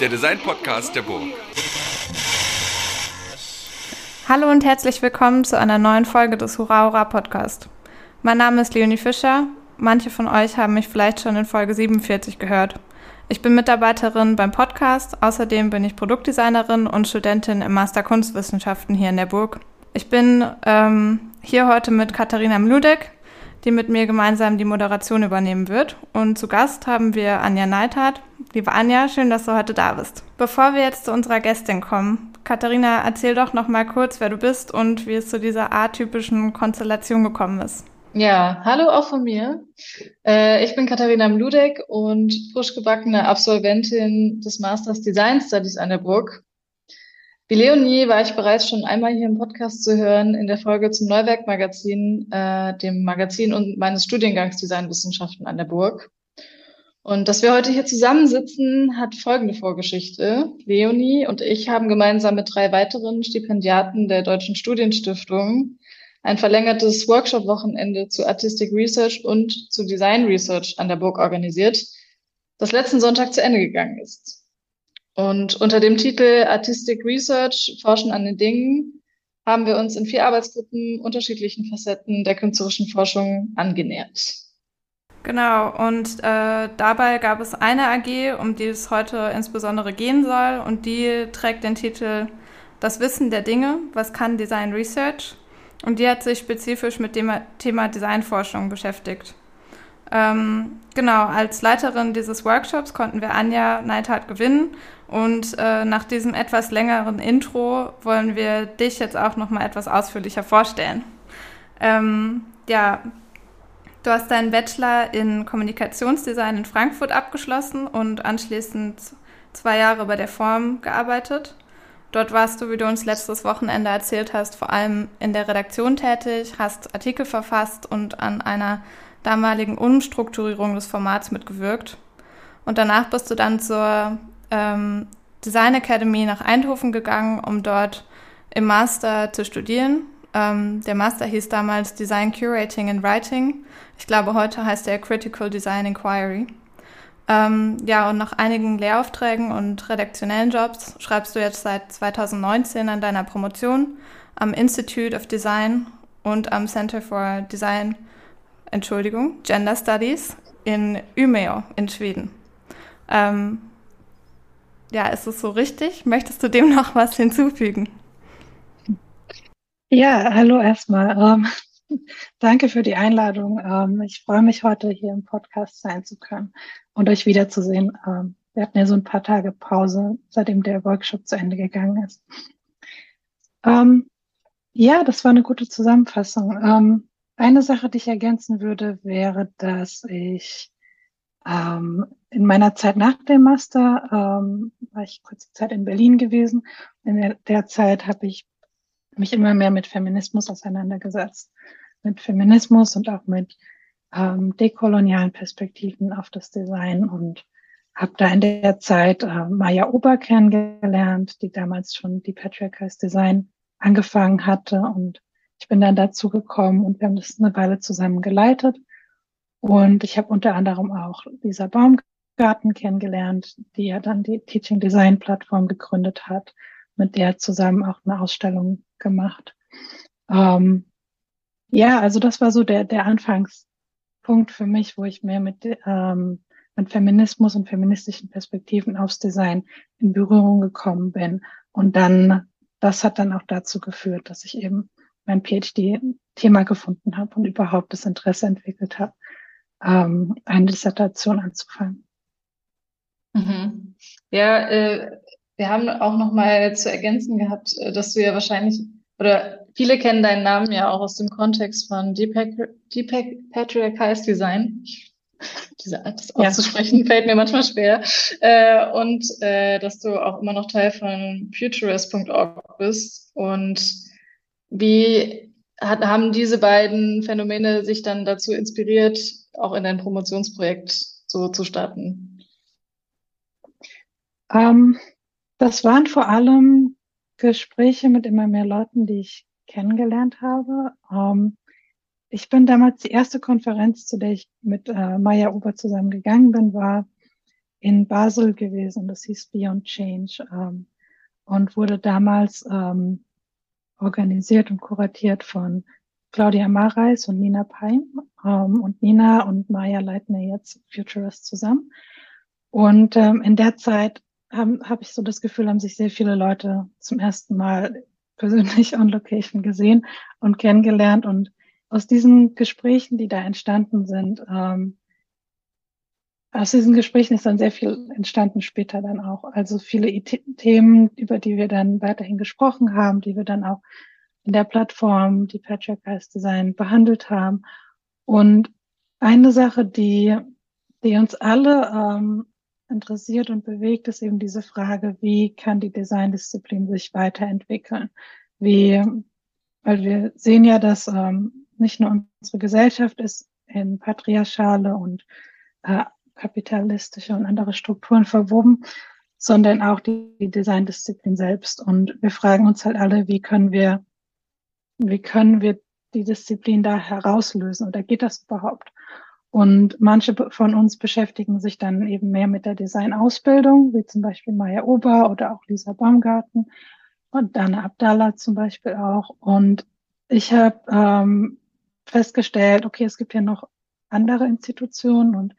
Der Design-Podcast der Burg. Hallo und herzlich willkommen zu einer neuen Folge des Hurra Hurra Podcast. Mein Name ist Leonie Fischer. Manche von euch haben mich vielleicht schon in Folge 47 gehört. Ich bin Mitarbeiterin beim Podcast. Außerdem bin ich Produktdesignerin und Studentin im Master Kunstwissenschaften hier in der Burg. Ich bin ähm, hier heute mit Katharina Mludek, die mit mir gemeinsam die Moderation übernehmen wird. Und zu Gast haben wir Anja Neithardt. Liebe Anja, schön, dass du heute da bist. Bevor wir jetzt zu unserer Gästin kommen, Katharina, erzähl doch noch mal kurz, wer du bist und wie es zu dieser atypischen Konstellation gekommen ist. Ja, hallo auch von mir. Äh, ich bin Katharina Mludek und frisch gebackene Absolventin des Masters Design Studies an der Burg. Wie Leonie war ich bereits schon einmal hier im Podcast zu hören in der Folge zum Neuwerk-Magazin, äh, dem Magazin und meines Studiengangs Designwissenschaften an der Burg. Und dass wir heute hier zusammensitzen, hat folgende Vorgeschichte. Leonie und ich haben gemeinsam mit drei weiteren Stipendiaten der Deutschen Studienstiftung ein verlängertes Workshop-Wochenende zu Artistic Research und zu Design Research an der Burg organisiert, das letzten Sonntag zu Ende gegangen ist. Und unter dem Titel Artistic Research, Forschen an den Dingen, haben wir uns in vier Arbeitsgruppen unterschiedlichen Facetten der künstlerischen Forschung angenähert. Genau, und äh, dabei gab es eine AG, um die es heute insbesondere gehen soll, und die trägt den Titel Das Wissen der Dinge, was kann Design Research? Und die hat sich spezifisch mit dem Thema Designforschung beschäftigt. Ähm, genau, als Leiterin dieses Workshops konnten wir Anja Neidhardt gewinnen und äh, nach diesem etwas längeren Intro wollen wir dich jetzt auch noch mal etwas ausführlicher vorstellen. Ähm, ja, du hast deinen Bachelor in Kommunikationsdesign in Frankfurt abgeschlossen und anschließend zwei Jahre bei der Form gearbeitet. Dort warst du, wie du uns letztes Wochenende erzählt hast, vor allem in der Redaktion tätig, hast Artikel verfasst und an einer damaligen Umstrukturierung des Formats mitgewirkt. Und danach bist du dann zur ähm, Design Academy nach Eindhoven gegangen, um dort im Master zu studieren. Ähm, der Master hieß damals Design Curating and Writing. Ich glaube, heute heißt er Critical Design Inquiry. Ähm, ja, und nach einigen Lehraufträgen und redaktionellen Jobs schreibst du jetzt seit 2019 an deiner Promotion am Institute of Design und am Center for Design, Entschuldigung, Gender Studies in Umeå in Schweden. Ähm, ja, ist es so richtig? Möchtest du dem noch was hinzufügen? Ja, hallo erstmal. Ähm, danke für die Einladung. Ähm, ich freue mich heute hier im Podcast sein zu können und euch wiederzusehen. Ähm, wir hatten ja so ein paar Tage Pause, seitdem der Workshop zu Ende gegangen ist. Ähm, ja, das war eine gute Zusammenfassung. Ähm, eine Sache, die ich ergänzen würde, wäre, dass ich ähm, in meiner Zeit nach dem Master ähm, war ich kurze Zeit in Berlin gewesen. In der, der Zeit habe ich mich immer mehr mit Feminismus auseinandergesetzt. Mit Feminismus und auch mit ähm, dekolonialen Perspektiven auf das Design und habe da in der Zeit äh, Maya Ober kennengelernt, die damals schon die Patriarchized Design angefangen hatte und ich bin dann dazu gekommen und wir haben das eine Weile zusammen geleitet. Und ich habe unter anderem auch Lisa Baumgarten kennengelernt, die ja dann die Teaching Design Plattform gegründet hat, mit der zusammen auch eine Ausstellung gemacht. Ähm, ja, also das war so der, der Anfangs, Punkt für mich, wo ich mehr mit, ähm, mit Feminismus und feministischen Perspektiven aufs Design in Berührung gekommen bin. Und dann, das hat dann auch dazu geführt, dass ich eben mein PhD-Thema gefunden habe und überhaupt das Interesse entwickelt habe, ähm, eine Dissertation anzufangen. Mhm. Ja, äh, wir haben auch noch mal zu ergänzen gehabt, äh, dass du ja wahrscheinlich oder viele kennen deinen Namen ja auch aus dem Kontext von Deepak, Deepak Patriarchal Design. Diese Art, das auszusprechen, ja. fällt mir manchmal schwer. Äh, und äh, dass du auch immer noch Teil von futurist.org bist. Und wie hat, haben diese beiden Phänomene sich dann dazu inspiriert, auch in dein Promotionsprojekt so zu starten? Ähm, das waren vor allem Gespräche mit immer mehr Leuten, die ich kennengelernt habe. Ähm, ich bin damals die erste Konferenz, zu der ich mit äh, Maya Ober zusammen gegangen bin, war in Basel gewesen. Das hieß Beyond Change ähm, und wurde damals ähm, organisiert und kuratiert von Claudia Mareis und Nina Peim. Ähm, und Nina und Maya leiten ja jetzt Futurist zusammen. Und ähm, in der Zeit habe hab ich so das Gefühl, haben sich sehr viele Leute zum ersten Mal persönlich on Location gesehen und kennengelernt. Und aus diesen Gesprächen, die da entstanden sind, ähm, aus diesen Gesprächen ist dann sehr viel entstanden später dann auch. Also viele Themen, über die wir dann weiterhin gesprochen haben, die wir dann auch in der Plattform, die Patriarch Design behandelt haben. Und eine Sache, die, die uns alle ähm, interessiert und bewegt, ist eben diese Frage, wie kann die Designdisziplin sich weiterentwickeln? Wie, weil wir sehen ja, dass ähm, nicht nur unsere Gesellschaft ist in patriarchale und äh, kapitalistische und andere Strukturen verwoben, sondern auch die, die Designdisziplin selbst. Und wir fragen uns halt alle, wie können wir, wie können wir die Disziplin da herauslösen oder geht das überhaupt? Und manche von uns beschäftigen sich dann eben mehr mit der Designausbildung, wie zum Beispiel Maya Ober oder auch Lisa Baumgarten und Dana Abdallah zum Beispiel auch. Und ich habe ähm, festgestellt, okay, es gibt ja noch andere Institutionen und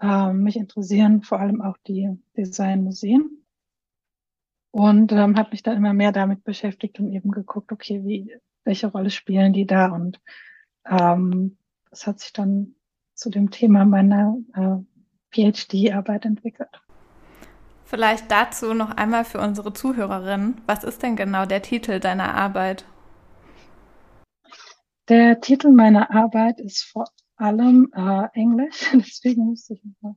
ähm, mich interessieren vor allem auch die Designmuseen. Und ähm, habe mich dann immer mehr damit beschäftigt und eben geguckt, okay, wie, welche Rolle spielen die da? Und ähm, das hat sich dann zu dem Thema meiner äh, PhD-Arbeit entwickelt. Vielleicht dazu noch einmal für unsere Zuhörerinnen. Was ist denn genau der Titel deiner Arbeit? Der Titel meiner Arbeit ist vor allem äh, Englisch, deswegen musste ich mal.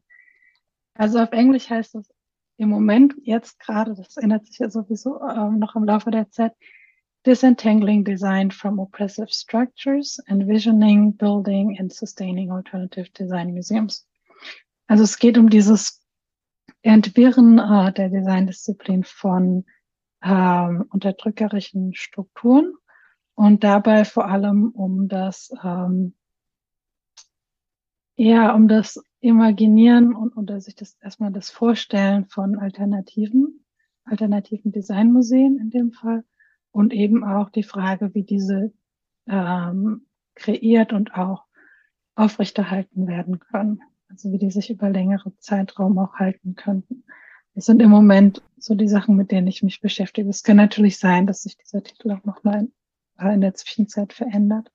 Also auf Englisch heißt es im Moment, jetzt gerade, das ändert sich ja sowieso ähm, noch im Laufe der Zeit, Disentangling Design from Oppressive Structures, Envisioning, Building and Sustaining Alternative Design Museums. Also es geht um dieses Entwirren äh, der Designdisziplin von ähm, unterdrückerischen Strukturen und dabei vor allem um das ähm, ja, um das Imaginieren und oder sich das erstmal das Vorstellen von Alternativen, alternativen Designmuseen in dem Fall und eben auch die Frage, wie diese ähm, kreiert und auch aufrechterhalten werden können. Also wie die sich über längere Zeitraum auch halten könnten. Das sind im Moment so die Sachen, mit denen ich mich beschäftige. Es kann natürlich sein, dass sich dieser Titel auch nochmal in, in der Zwischenzeit verändert.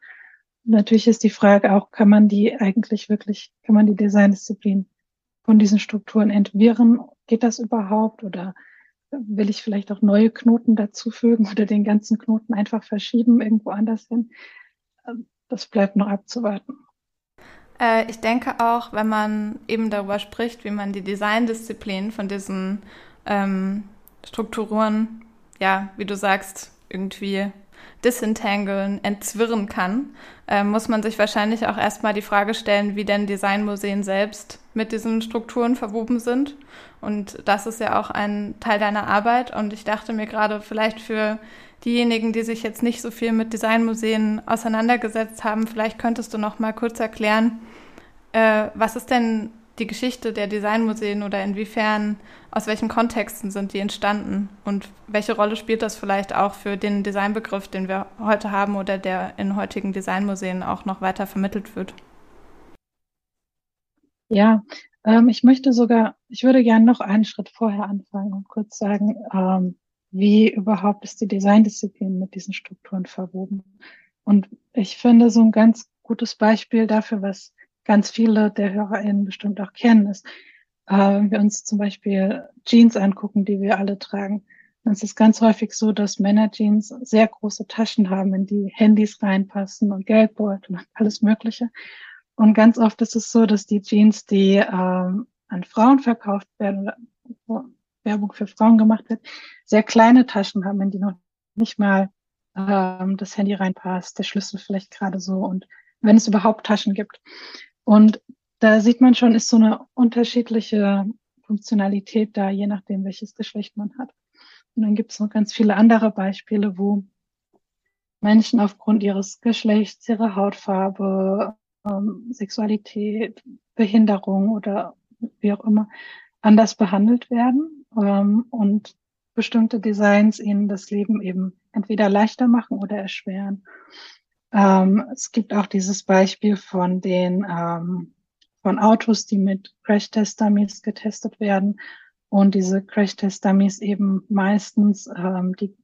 Natürlich ist die Frage auch, kann man die eigentlich wirklich, kann man die Designdisziplin von diesen Strukturen entwirren? Geht das überhaupt? Oder will ich vielleicht auch neue Knoten dazufügen oder den ganzen Knoten einfach verschieben irgendwo anders hin? Das bleibt noch abzuwarten. Äh, ich denke auch, wenn man eben darüber spricht, wie man die Designdisziplin von diesen ähm, Strukturen, ja, wie du sagst, irgendwie disentangeln, entzwirren kann, äh, muss man sich wahrscheinlich auch erstmal die Frage stellen, wie denn Designmuseen selbst mit diesen Strukturen verwoben sind. Und das ist ja auch ein Teil deiner Arbeit. Und ich dachte mir gerade vielleicht für diejenigen, die sich jetzt nicht so viel mit Designmuseen auseinandergesetzt haben, vielleicht könntest du noch mal kurz erklären, äh, was ist denn die Geschichte der Designmuseen oder inwiefern, aus welchen Kontexten sind die entstanden und welche Rolle spielt das vielleicht auch für den Designbegriff, den wir heute haben oder der in heutigen Designmuseen auch noch weiter vermittelt wird? Ja, ähm, ich möchte sogar, ich würde gerne noch einen Schritt vorher anfangen und kurz sagen, ähm, wie überhaupt ist die Designdisziplin mit diesen Strukturen verwoben. Und ich finde so ein ganz gutes Beispiel dafür, was ganz viele der HörerInnen bestimmt auch kennen, ist, äh, wenn wir uns zum Beispiel Jeans angucken, die wir alle tragen, dann ist es ganz häufig so, dass Männerjeans sehr große Taschen haben, in die Handys reinpassen und Geldbeutel und alles Mögliche. Und ganz oft ist es so, dass die Jeans, die ähm, an Frauen verkauft werden oder Werbung für Frauen gemacht wird, sehr kleine Taschen haben, in die noch nicht mal ähm, das Handy reinpasst, der Schlüssel vielleicht gerade so und wenn es überhaupt Taschen gibt. Und da sieht man schon, ist so eine unterschiedliche Funktionalität da, je nachdem, welches Geschlecht man hat. Und dann gibt es noch ganz viele andere Beispiele, wo Menschen aufgrund ihres Geschlechts, ihrer Hautfarbe, ähm, Sexualität, Behinderung oder wie auch immer anders behandelt werden ähm, und bestimmte Designs ihnen das Leben eben entweder leichter machen oder erschweren. Ähm, es gibt auch dieses Beispiel von den ähm, von Autos, die mit Crash-Test-Dummies getestet werden und diese Crash-Test-Dummies eben meistens ähm, die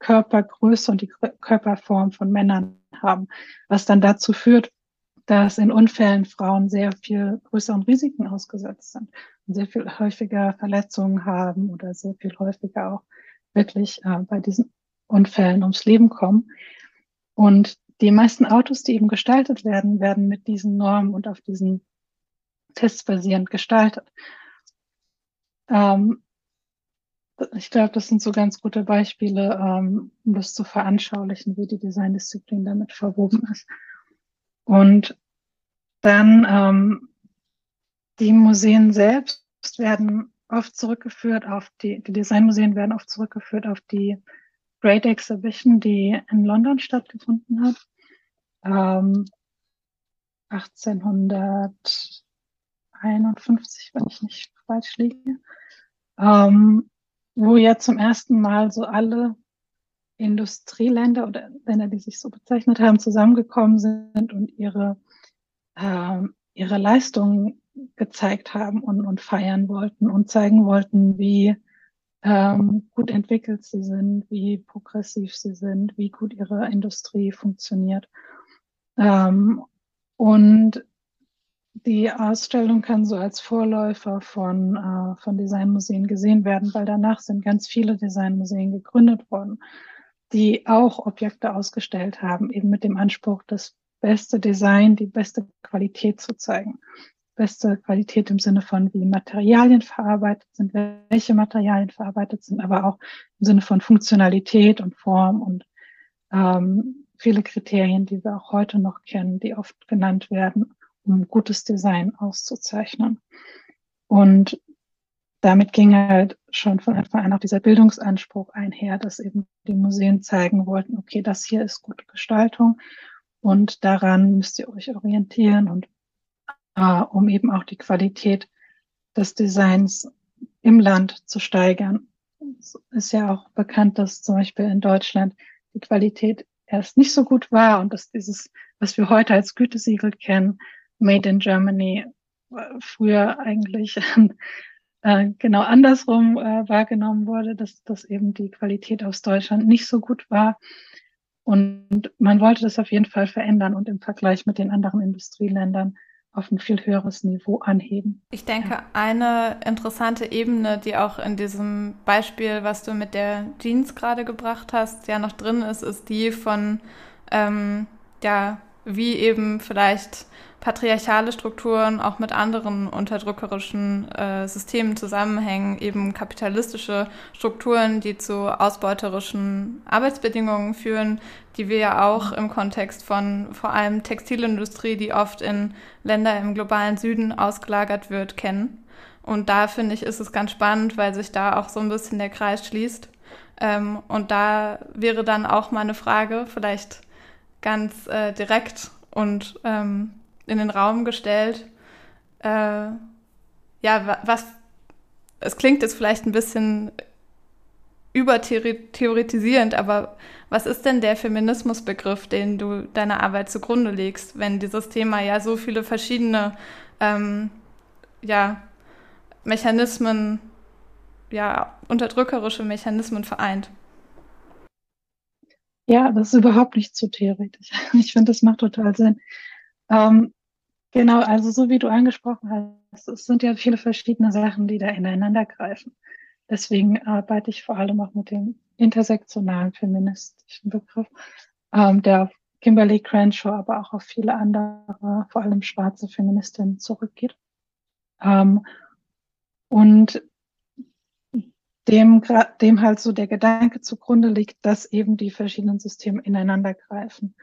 Körpergröße und die Körperform von Männern haben, was dann dazu führt, dass in Unfällen Frauen sehr viel größeren Risiken ausgesetzt sind und sehr viel häufiger Verletzungen haben oder sehr viel häufiger auch wirklich äh, bei diesen Unfällen ums Leben kommen. Und die meisten Autos, die eben gestaltet werden, werden mit diesen Normen und auf diesen Tests basierend gestaltet. Ähm, ich glaube, das sind so ganz gute Beispiele, ähm, um das zu veranschaulichen, wie die Designdisziplin damit verwoben ist. Und dann ähm, die Museen selbst werden oft zurückgeführt auf die, die Designmuseen werden oft zurückgeführt auf die Great Exhibition, die in London stattgefunden hat. Ähm, 1851, wenn ich nicht falsch liege. Ähm, wo ja zum ersten Mal so alle Industrieländer oder Länder, die sich so bezeichnet haben, zusammengekommen sind und ihre, äh, ihre Leistungen gezeigt haben und, und feiern wollten und zeigen wollten, wie ähm, gut entwickelt sie sind, wie progressiv sie sind, wie gut ihre Industrie funktioniert. Ähm, und die Ausstellung kann so als Vorläufer von, äh, von Designmuseen gesehen werden, weil danach sind ganz viele Designmuseen gegründet worden, die auch Objekte ausgestellt haben, eben mit dem Anspruch, das beste Design, die beste Qualität zu zeigen. Beste Qualität im Sinne von, wie Materialien verarbeitet sind, welche Materialien verarbeitet sind, aber auch im Sinne von Funktionalität und Form und ähm, viele Kriterien, die wir auch heute noch kennen, die oft genannt werden um gutes Design auszuzeichnen. Und damit ging halt schon von Anfang an auch dieser Bildungsanspruch einher, dass eben die Museen zeigen wollten, okay, das hier ist gute Gestaltung und daran müsst ihr euch orientieren und äh, um eben auch die Qualität des Designs im Land zu steigern. Es ist ja auch bekannt, dass zum Beispiel in Deutschland die Qualität erst nicht so gut war und dass dieses, was wir heute als Gütesiegel kennen, Made in Germany früher eigentlich äh, genau andersrum äh, wahrgenommen wurde, dass, dass eben die Qualität aus Deutschland nicht so gut war. Und man wollte das auf jeden Fall verändern und im Vergleich mit den anderen Industrieländern auf ein viel höheres Niveau anheben. Ich denke, eine interessante Ebene, die auch in diesem Beispiel, was du mit der Jeans gerade gebracht hast, ja noch drin ist, ist die von, ähm, ja, wie eben vielleicht patriarchale Strukturen auch mit anderen unterdrückerischen äh, Systemen zusammenhängen, eben kapitalistische Strukturen, die zu ausbeuterischen Arbeitsbedingungen führen, die wir ja auch im Kontext von vor allem Textilindustrie, die oft in Länder im globalen Süden ausgelagert wird, kennen. Und da finde ich, ist es ganz spannend, weil sich da auch so ein bisschen der Kreis schließt. Ähm, und da wäre dann auch meine Frage, vielleicht ganz äh, direkt und ähm, in den Raum gestellt. Äh, ja, was, es klingt jetzt vielleicht ein bisschen übertheoretisierend, aber was ist denn der Feminismusbegriff, den du deiner Arbeit zugrunde legst, wenn dieses Thema ja so viele verschiedene ähm, ja, Mechanismen, ja, unterdrückerische Mechanismen vereint? Ja, das ist überhaupt nicht zu theoretisch. Ich finde, das macht total Sinn. Ähm, genau, also so wie du angesprochen hast, es sind ja viele verschiedene Sachen, die da ineinander greifen. Deswegen arbeite ich vor allem auch mit dem intersektionalen feministischen Begriff, ähm, der auf Kimberly Crenshaw, aber auch auf viele andere, vor allem schwarze Feministinnen zurückgeht. Ähm, und dem, dem halt so der Gedanke zugrunde liegt, dass eben die verschiedenen Systeme ineinander greifen.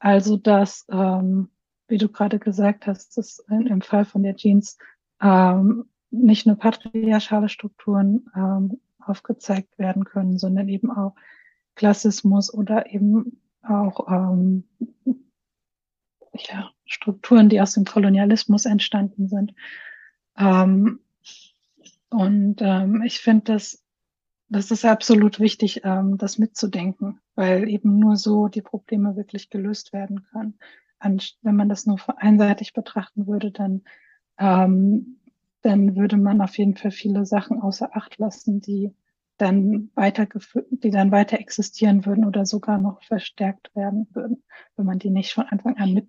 Also dass ähm, wie du gerade gesagt hast, dass im Fall von der Jeans ähm, nicht nur patriarchale Strukturen ähm, aufgezeigt werden können, sondern eben auch Klassismus oder eben auch ähm, ja, Strukturen, die aus dem Kolonialismus entstanden sind. Ähm, und ähm, ich finde, das, das ist absolut wichtig, ähm, das mitzudenken, weil eben nur so die Probleme wirklich gelöst werden können. Wenn man das nur einseitig betrachten würde, dann, ähm, dann würde man auf jeden Fall viele Sachen außer Acht lassen, die dann weiter, die dann weiter existieren würden oder sogar noch verstärkt werden würden, wenn man die nicht von Anfang an mit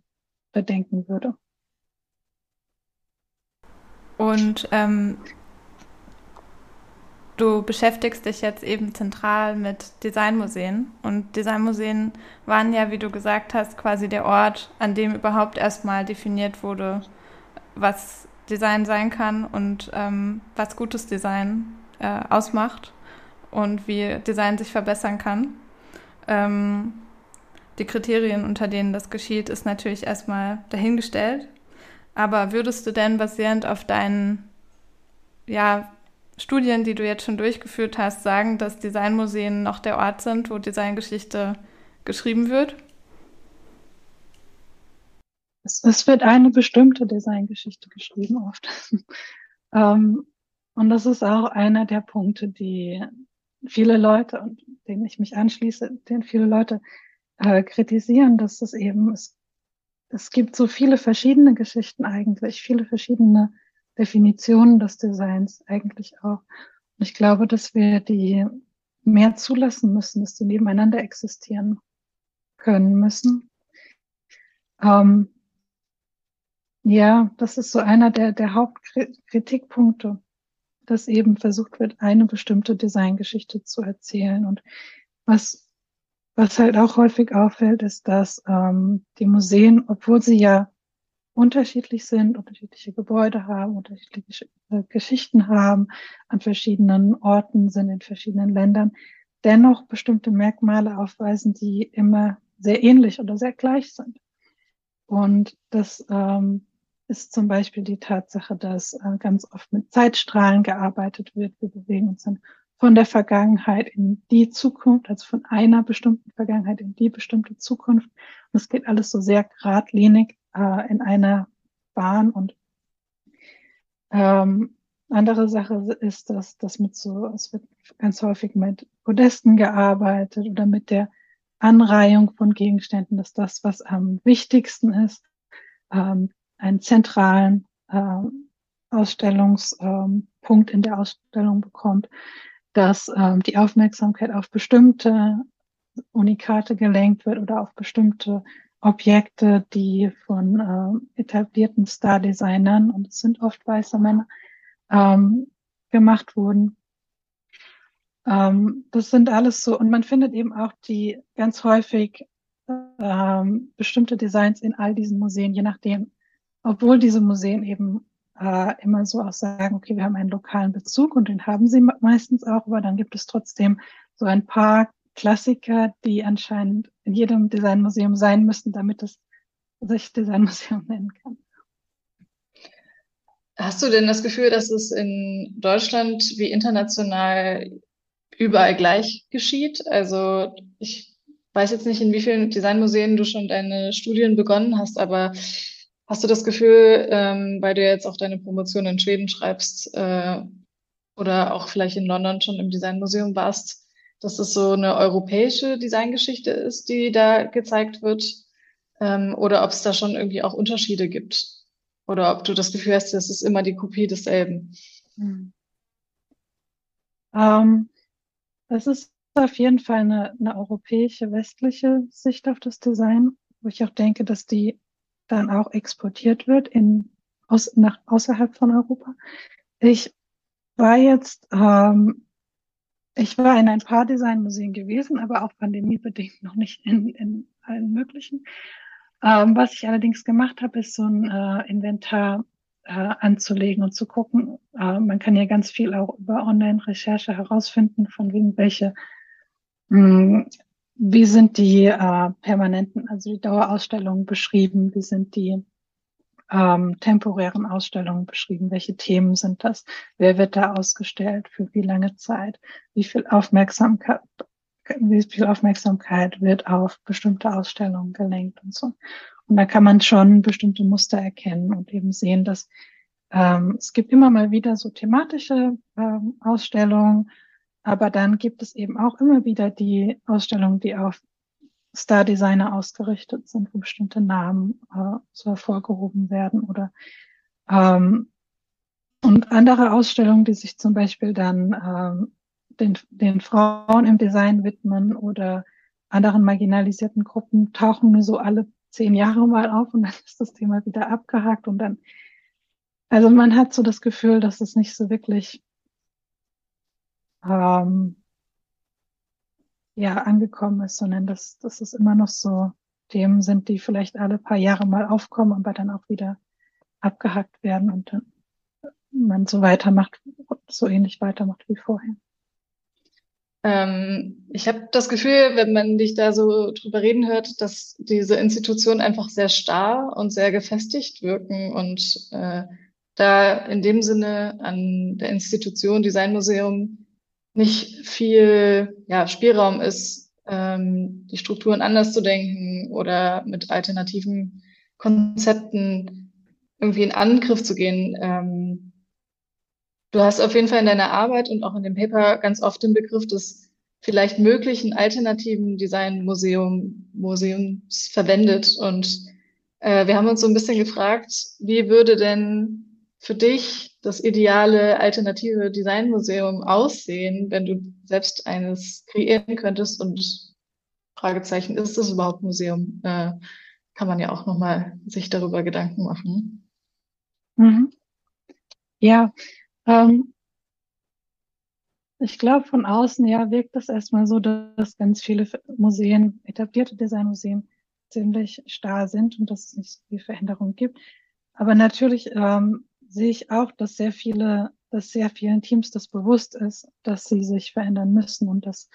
bedenken würde. Und ähm, du beschäftigst dich jetzt eben zentral mit Designmuseen. Und Designmuseen waren ja, wie du gesagt hast, quasi der Ort, an dem überhaupt erstmal definiert wurde, was Design sein kann und ähm, was gutes Design äh, ausmacht und wie Design sich verbessern kann. Ähm, die Kriterien, unter denen das geschieht, ist natürlich erstmal dahingestellt. Aber würdest du denn basierend auf deinen ja, Studien, die du jetzt schon durchgeführt hast, sagen, dass Designmuseen noch der Ort sind, wo Designgeschichte geschrieben wird? Es, es wird eine bestimmte Designgeschichte geschrieben oft. ähm, und das ist auch einer der Punkte, die viele Leute, und denen ich mich anschließe, den viele Leute äh, kritisieren, dass es eben, es, es gibt so viele verschiedene Geschichten eigentlich, viele verschiedene Definitionen des Designs eigentlich auch. Und ich glaube, dass wir die mehr zulassen müssen, dass die nebeneinander existieren können müssen. Ähm, ja, das ist so einer der, der Hauptkritikpunkte, dass eben versucht wird, eine bestimmte Designgeschichte zu erzählen. Und was, was halt auch häufig auffällt, ist, dass ähm, die Museen, obwohl sie ja unterschiedlich sind, unterschiedliche Gebäude haben, unterschiedliche äh, Geschichten haben, an verschiedenen Orten sind, in verschiedenen Ländern, dennoch bestimmte Merkmale aufweisen, die immer sehr ähnlich oder sehr gleich sind. Und das ähm, ist zum Beispiel die Tatsache, dass äh, ganz oft mit Zeitstrahlen gearbeitet wird. Wir bewegen uns dann von der Vergangenheit in die Zukunft, also von einer bestimmten Vergangenheit in die bestimmte Zukunft. Und es geht alles so sehr geradlinig äh, in einer Bahn. Und ähm, andere Sache ist, dass das mit so, es wird ganz häufig mit Podesten gearbeitet oder mit der Anreihung von Gegenständen, dass das, was am wichtigsten ist, ähm, einen zentralen äh, Ausstellungspunkt ähm, in der Ausstellung bekommt, dass ähm, die Aufmerksamkeit auf bestimmte Unikate gelenkt wird oder auf bestimmte Objekte, die von äh, etablierten Star-Designern, und es sind oft weiße Männer, ähm, gemacht wurden. Ähm, das sind alles so, und man findet eben auch die ganz häufig ähm, bestimmte Designs in all diesen Museen, je nachdem, obwohl diese Museen eben äh, immer so auch sagen, okay, wir haben einen lokalen Bezug und den haben sie meistens auch, aber dann gibt es trotzdem so ein paar Klassiker, die anscheinend in jedem Designmuseum sein müssen, damit es sich Designmuseum nennen kann. Hast du denn das Gefühl, dass es in Deutschland wie international überall gleich geschieht? Also ich weiß jetzt nicht, in wie vielen Designmuseen du schon deine Studien begonnen hast, aber hast du das Gefühl, ähm, weil du jetzt auch deine Promotion in Schweden schreibst äh, oder auch vielleicht in London schon im Designmuseum warst, dass es so eine europäische Designgeschichte ist, die da gezeigt wird, ähm, oder ob es da schon irgendwie auch Unterschiede gibt. Oder ob du das Gefühl hast, das ist immer die Kopie desselben. Hm. Ähm, es ist auf jeden Fall eine, eine europäische, westliche Sicht auf das Design, wo ich auch denke, dass die dann auch exportiert wird in, aus, nach außerhalb von Europa. Ich war jetzt ähm, ich war in ein paar Designmuseen gewesen, aber auch pandemiebedingt noch nicht in, in allen möglichen. Ähm, was ich allerdings gemacht habe, ist so ein äh, Inventar äh, anzulegen und zu gucken. Äh, man kann ja ganz viel auch über Online-Recherche herausfinden, von wegen welche, mh, hm, wie sind die äh, permanenten, also die Dauerausstellungen beschrieben, wie sind die ähm, temporären Ausstellungen beschrieben. Welche Themen sind das? Wer wird da ausgestellt? Für wie lange Zeit? Wie viel Aufmerksamkeit wie viel Aufmerksamkeit wird auf bestimmte Ausstellungen gelenkt und so. Und da kann man schon bestimmte Muster erkennen und eben sehen, dass ähm, es gibt immer mal wieder so thematische ähm, Ausstellungen, aber dann gibt es eben auch immer wieder die Ausstellungen, die auf Star Designer ausgerichtet sind, wo bestimmte Namen äh, so hervorgehoben werden oder ähm, und andere Ausstellungen, die sich zum Beispiel dann ähm, den, den Frauen im Design widmen oder anderen marginalisierten Gruppen, tauchen nur so alle zehn Jahre mal auf und dann ist das Thema wieder abgehakt und dann, also man hat so das Gefühl, dass es nicht so wirklich ähm, ja angekommen ist, sondern dass, dass es immer noch so Themen sind, die vielleicht alle paar Jahre mal aufkommen, aber dann auch wieder abgehackt werden und dann man so weitermacht, so ähnlich weitermacht wie vorher. Ähm, ich habe das Gefühl, wenn man dich da so drüber reden hört, dass diese Institutionen einfach sehr starr und sehr gefestigt wirken und äh, da in dem Sinne an der Institution Designmuseum nicht viel ja, Spielraum ist, ähm, die Strukturen anders zu denken oder mit alternativen Konzepten irgendwie in Angriff zu gehen. Ähm, du hast auf jeden Fall in deiner Arbeit und auch in dem Paper ganz oft den Begriff des vielleicht möglichen alternativen Designmuseum Museums verwendet. Und äh, wir haben uns so ein bisschen gefragt, wie würde denn für dich das ideale alternative Designmuseum aussehen, wenn du selbst eines kreieren könntest und Fragezeichen, ist das überhaupt Museum? Äh, kann man ja auch nochmal sich darüber Gedanken machen. Mhm. Ja, ähm, ich glaube, von außen ja wirkt das erstmal so, dass ganz viele Museen, etablierte Designmuseen, ziemlich starr sind und dass es nicht so viel Veränderung gibt. Aber natürlich ähm, sehe ich auch, dass sehr viele, dass sehr vielen Teams das bewusst ist, dass sie sich verändern müssen und dass,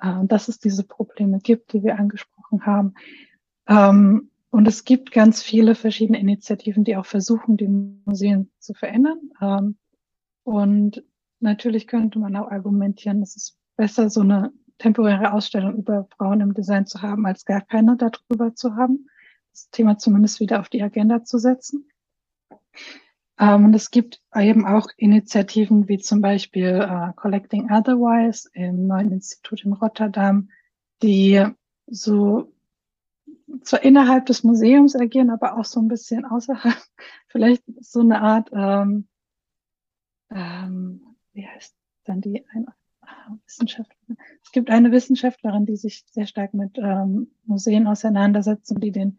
äh, dass es diese Probleme gibt, die wir angesprochen haben. Ähm, und es gibt ganz viele verschiedene Initiativen, die auch versuchen, die Museen zu verändern. Ähm, und natürlich könnte man auch argumentieren, es ist besser, so eine temporäre Ausstellung über Frauen im Design zu haben, als gar keine darüber zu haben. Das Thema zumindest wieder auf die Agenda zu setzen. Ähm, und es gibt eben auch Initiativen wie zum Beispiel äh, Collecting Otherwise im neuen Institut in Rotterdam, die so zwar innerhalb des Museums agieren, aber auch so ein bisschen außerhalb. Vielleicht so eine Art, ähm, ähm, wie heißt dann die eine ah, Wissenschaftlerin? Es gibt eine Wissenschaftlerin, die sich sehr stark mit ähm, Museen auseinandersetzt und die den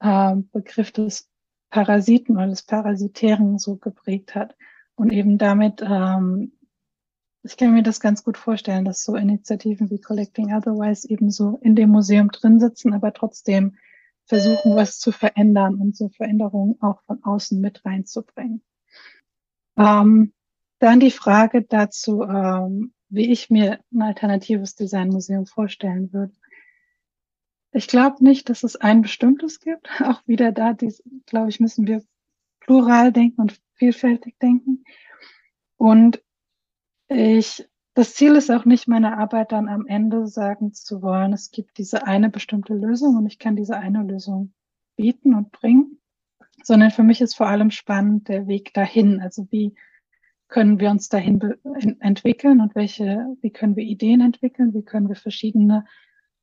äh, Begriff des Parasiten oder des Parasitären so geprägt hat. Und eben damit, ähm, ich kann mir das ganz gut vorstellen, dass so Initiativen wie Collecting Otherwise eben so in dem Museum drin sitzen, aber trotzdem versuchen, was zu verändern und so Veränderungen auch von außen mit reinzubringen. Ähm, dann die Frage dazu, ähm, wie ich mir ein alternatives Designmuseum vorstellen würde. Ich glaube nicht, dass es ein bestimmtes gibt. Auch wieder da, glaube ich, müssen wir plural denken und vielfältig denken. Und ich, das Ziel ist auch nicht, meine Arbeit dann am Ende sagen zu wollen, es gibt diese eine bestimmte Lösung und ich kann diese eine Lösung bieten und bringen, sondern für mich ist vor allem spannend der Weg dahin. Also wie können wir uns dahin entwickeln und welche, wie können wir Ideen entwickeln, wie können wir verschiedene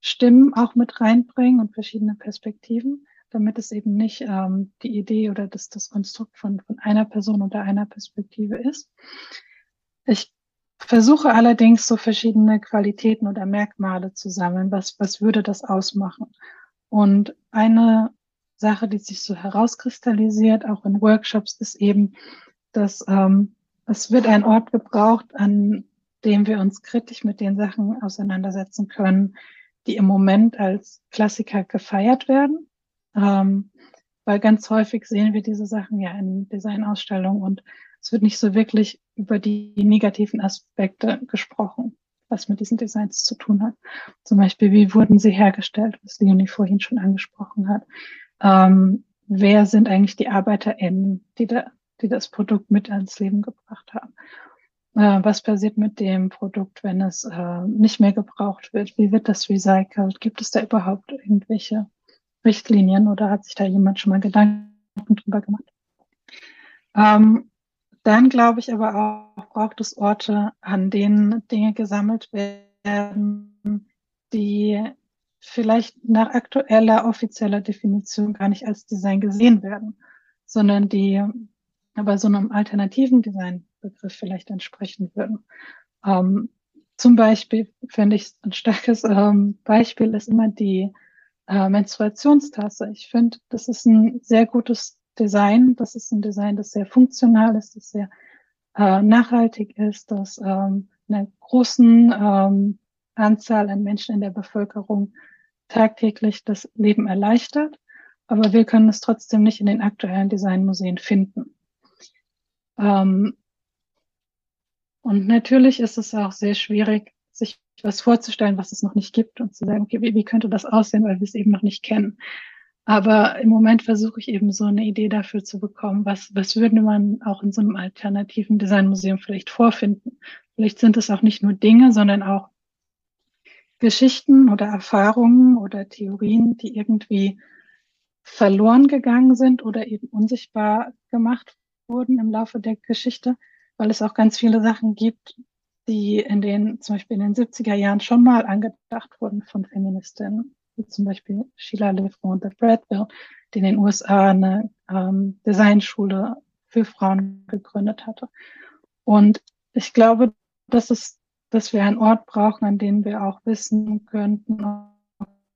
Stimmen auch mit reinbringen und verschiedene Perspektiven, damit es eben nicht ähm, die Idee oder das, das Konstrukt von, von einer Person oder einer Perspektive ist. Ich versuche allerdings so verschiedene Qualitäten oder Merkmale zu sammeln. Was, was würde das ausmachen? Und eine Sache, die sich so herauskristallisiert, auch in Workshops, ist eben, dass ähm, es wird ein Ort gebraucht, an dem wir uns kritisch mit den Sachen auseinandersetzen können, die im Moment als Klassiker gefeiert werden. Ähm, weil ganz häufig sehen wir diese Sachen ja in Designausstellungen und es wird nicht so wirklich über die negativen Aspekte gesprochen, was mit diesen Designs zu tun hat. Zum Beispiel, wie wurden sie hergestellt, was Leonie vorhin schon angesprochen hat. Ähm, wer sind eigentlich die ArbeiterInnen, die, da, die das Produkt mit ans Leben gebracht haben? Äh, was passiert mit dem Produkt, wenn es äh, nicht mehr gebraucht wird? Wie wird das recycelt? Gibt es da überhaupt irgendwelche Richtlinien oder hat sich da jemand schon mal Gedanken drüber gemacht? Ähm, dann glaube ich aber auch, braucht es Orte, an denen Dinge gesammelt werden, die vielleicht nach aktueller offizieller Definition gar nicht als Design gesehen werden, sondern die aber so einem alternativen Designbegriff vielleicht entsprechen würden. Ähm, zum Beispiel finde ich ein starkes ähm, Beispiel ist immer die äh, Menstruationstasse. Ich finde, das ist ein sehr gutes Design. Das ist ein Design, das sehr funktional ist, das sehr äh, nachhaltig ist, das ähm, einer großen ähm, Anzahl an Menschen in der Bevölkerung tagtäglich das Leben erleichtert. Aber wir können es trotzdem nicht in den aktuellen Designmuseen finden. Ähm, und natürlich ist es auch sehr schwierig, sich was vorzustellen, was es noch nicht gibt und zu sagen, okay, wie, wie könnte das aussehen, weil wir es eben noch nicht kennen. Aber im Moment versuche ich eben so eine Idee dafür zu bekommen, was, was würde man auch in so einem alternativen Designmuseum vielleicht vorfinden. Vielleicht sind es auch nicht nur Dinge, sondern auch Geschichten oder Erfahrungen oder Theorien, die irgendwie verloren gegangen sind oder eben unsichtbar gemacht wurden im Laufe der Geschichte, weil es auch ganz viele Sachen gibt, die in den, zum Beispiel in den 70er Jahren schon mal angedacht wurden von Feministinnen, wie zum Beispiel Sheila Lefron The Bradville, die in den USA eine ähm, Designschule für Frauen gegründet hatte. Und ich glaube, dass es, dass wir einen Ort brauchen, an dem wir auch wissen könnten,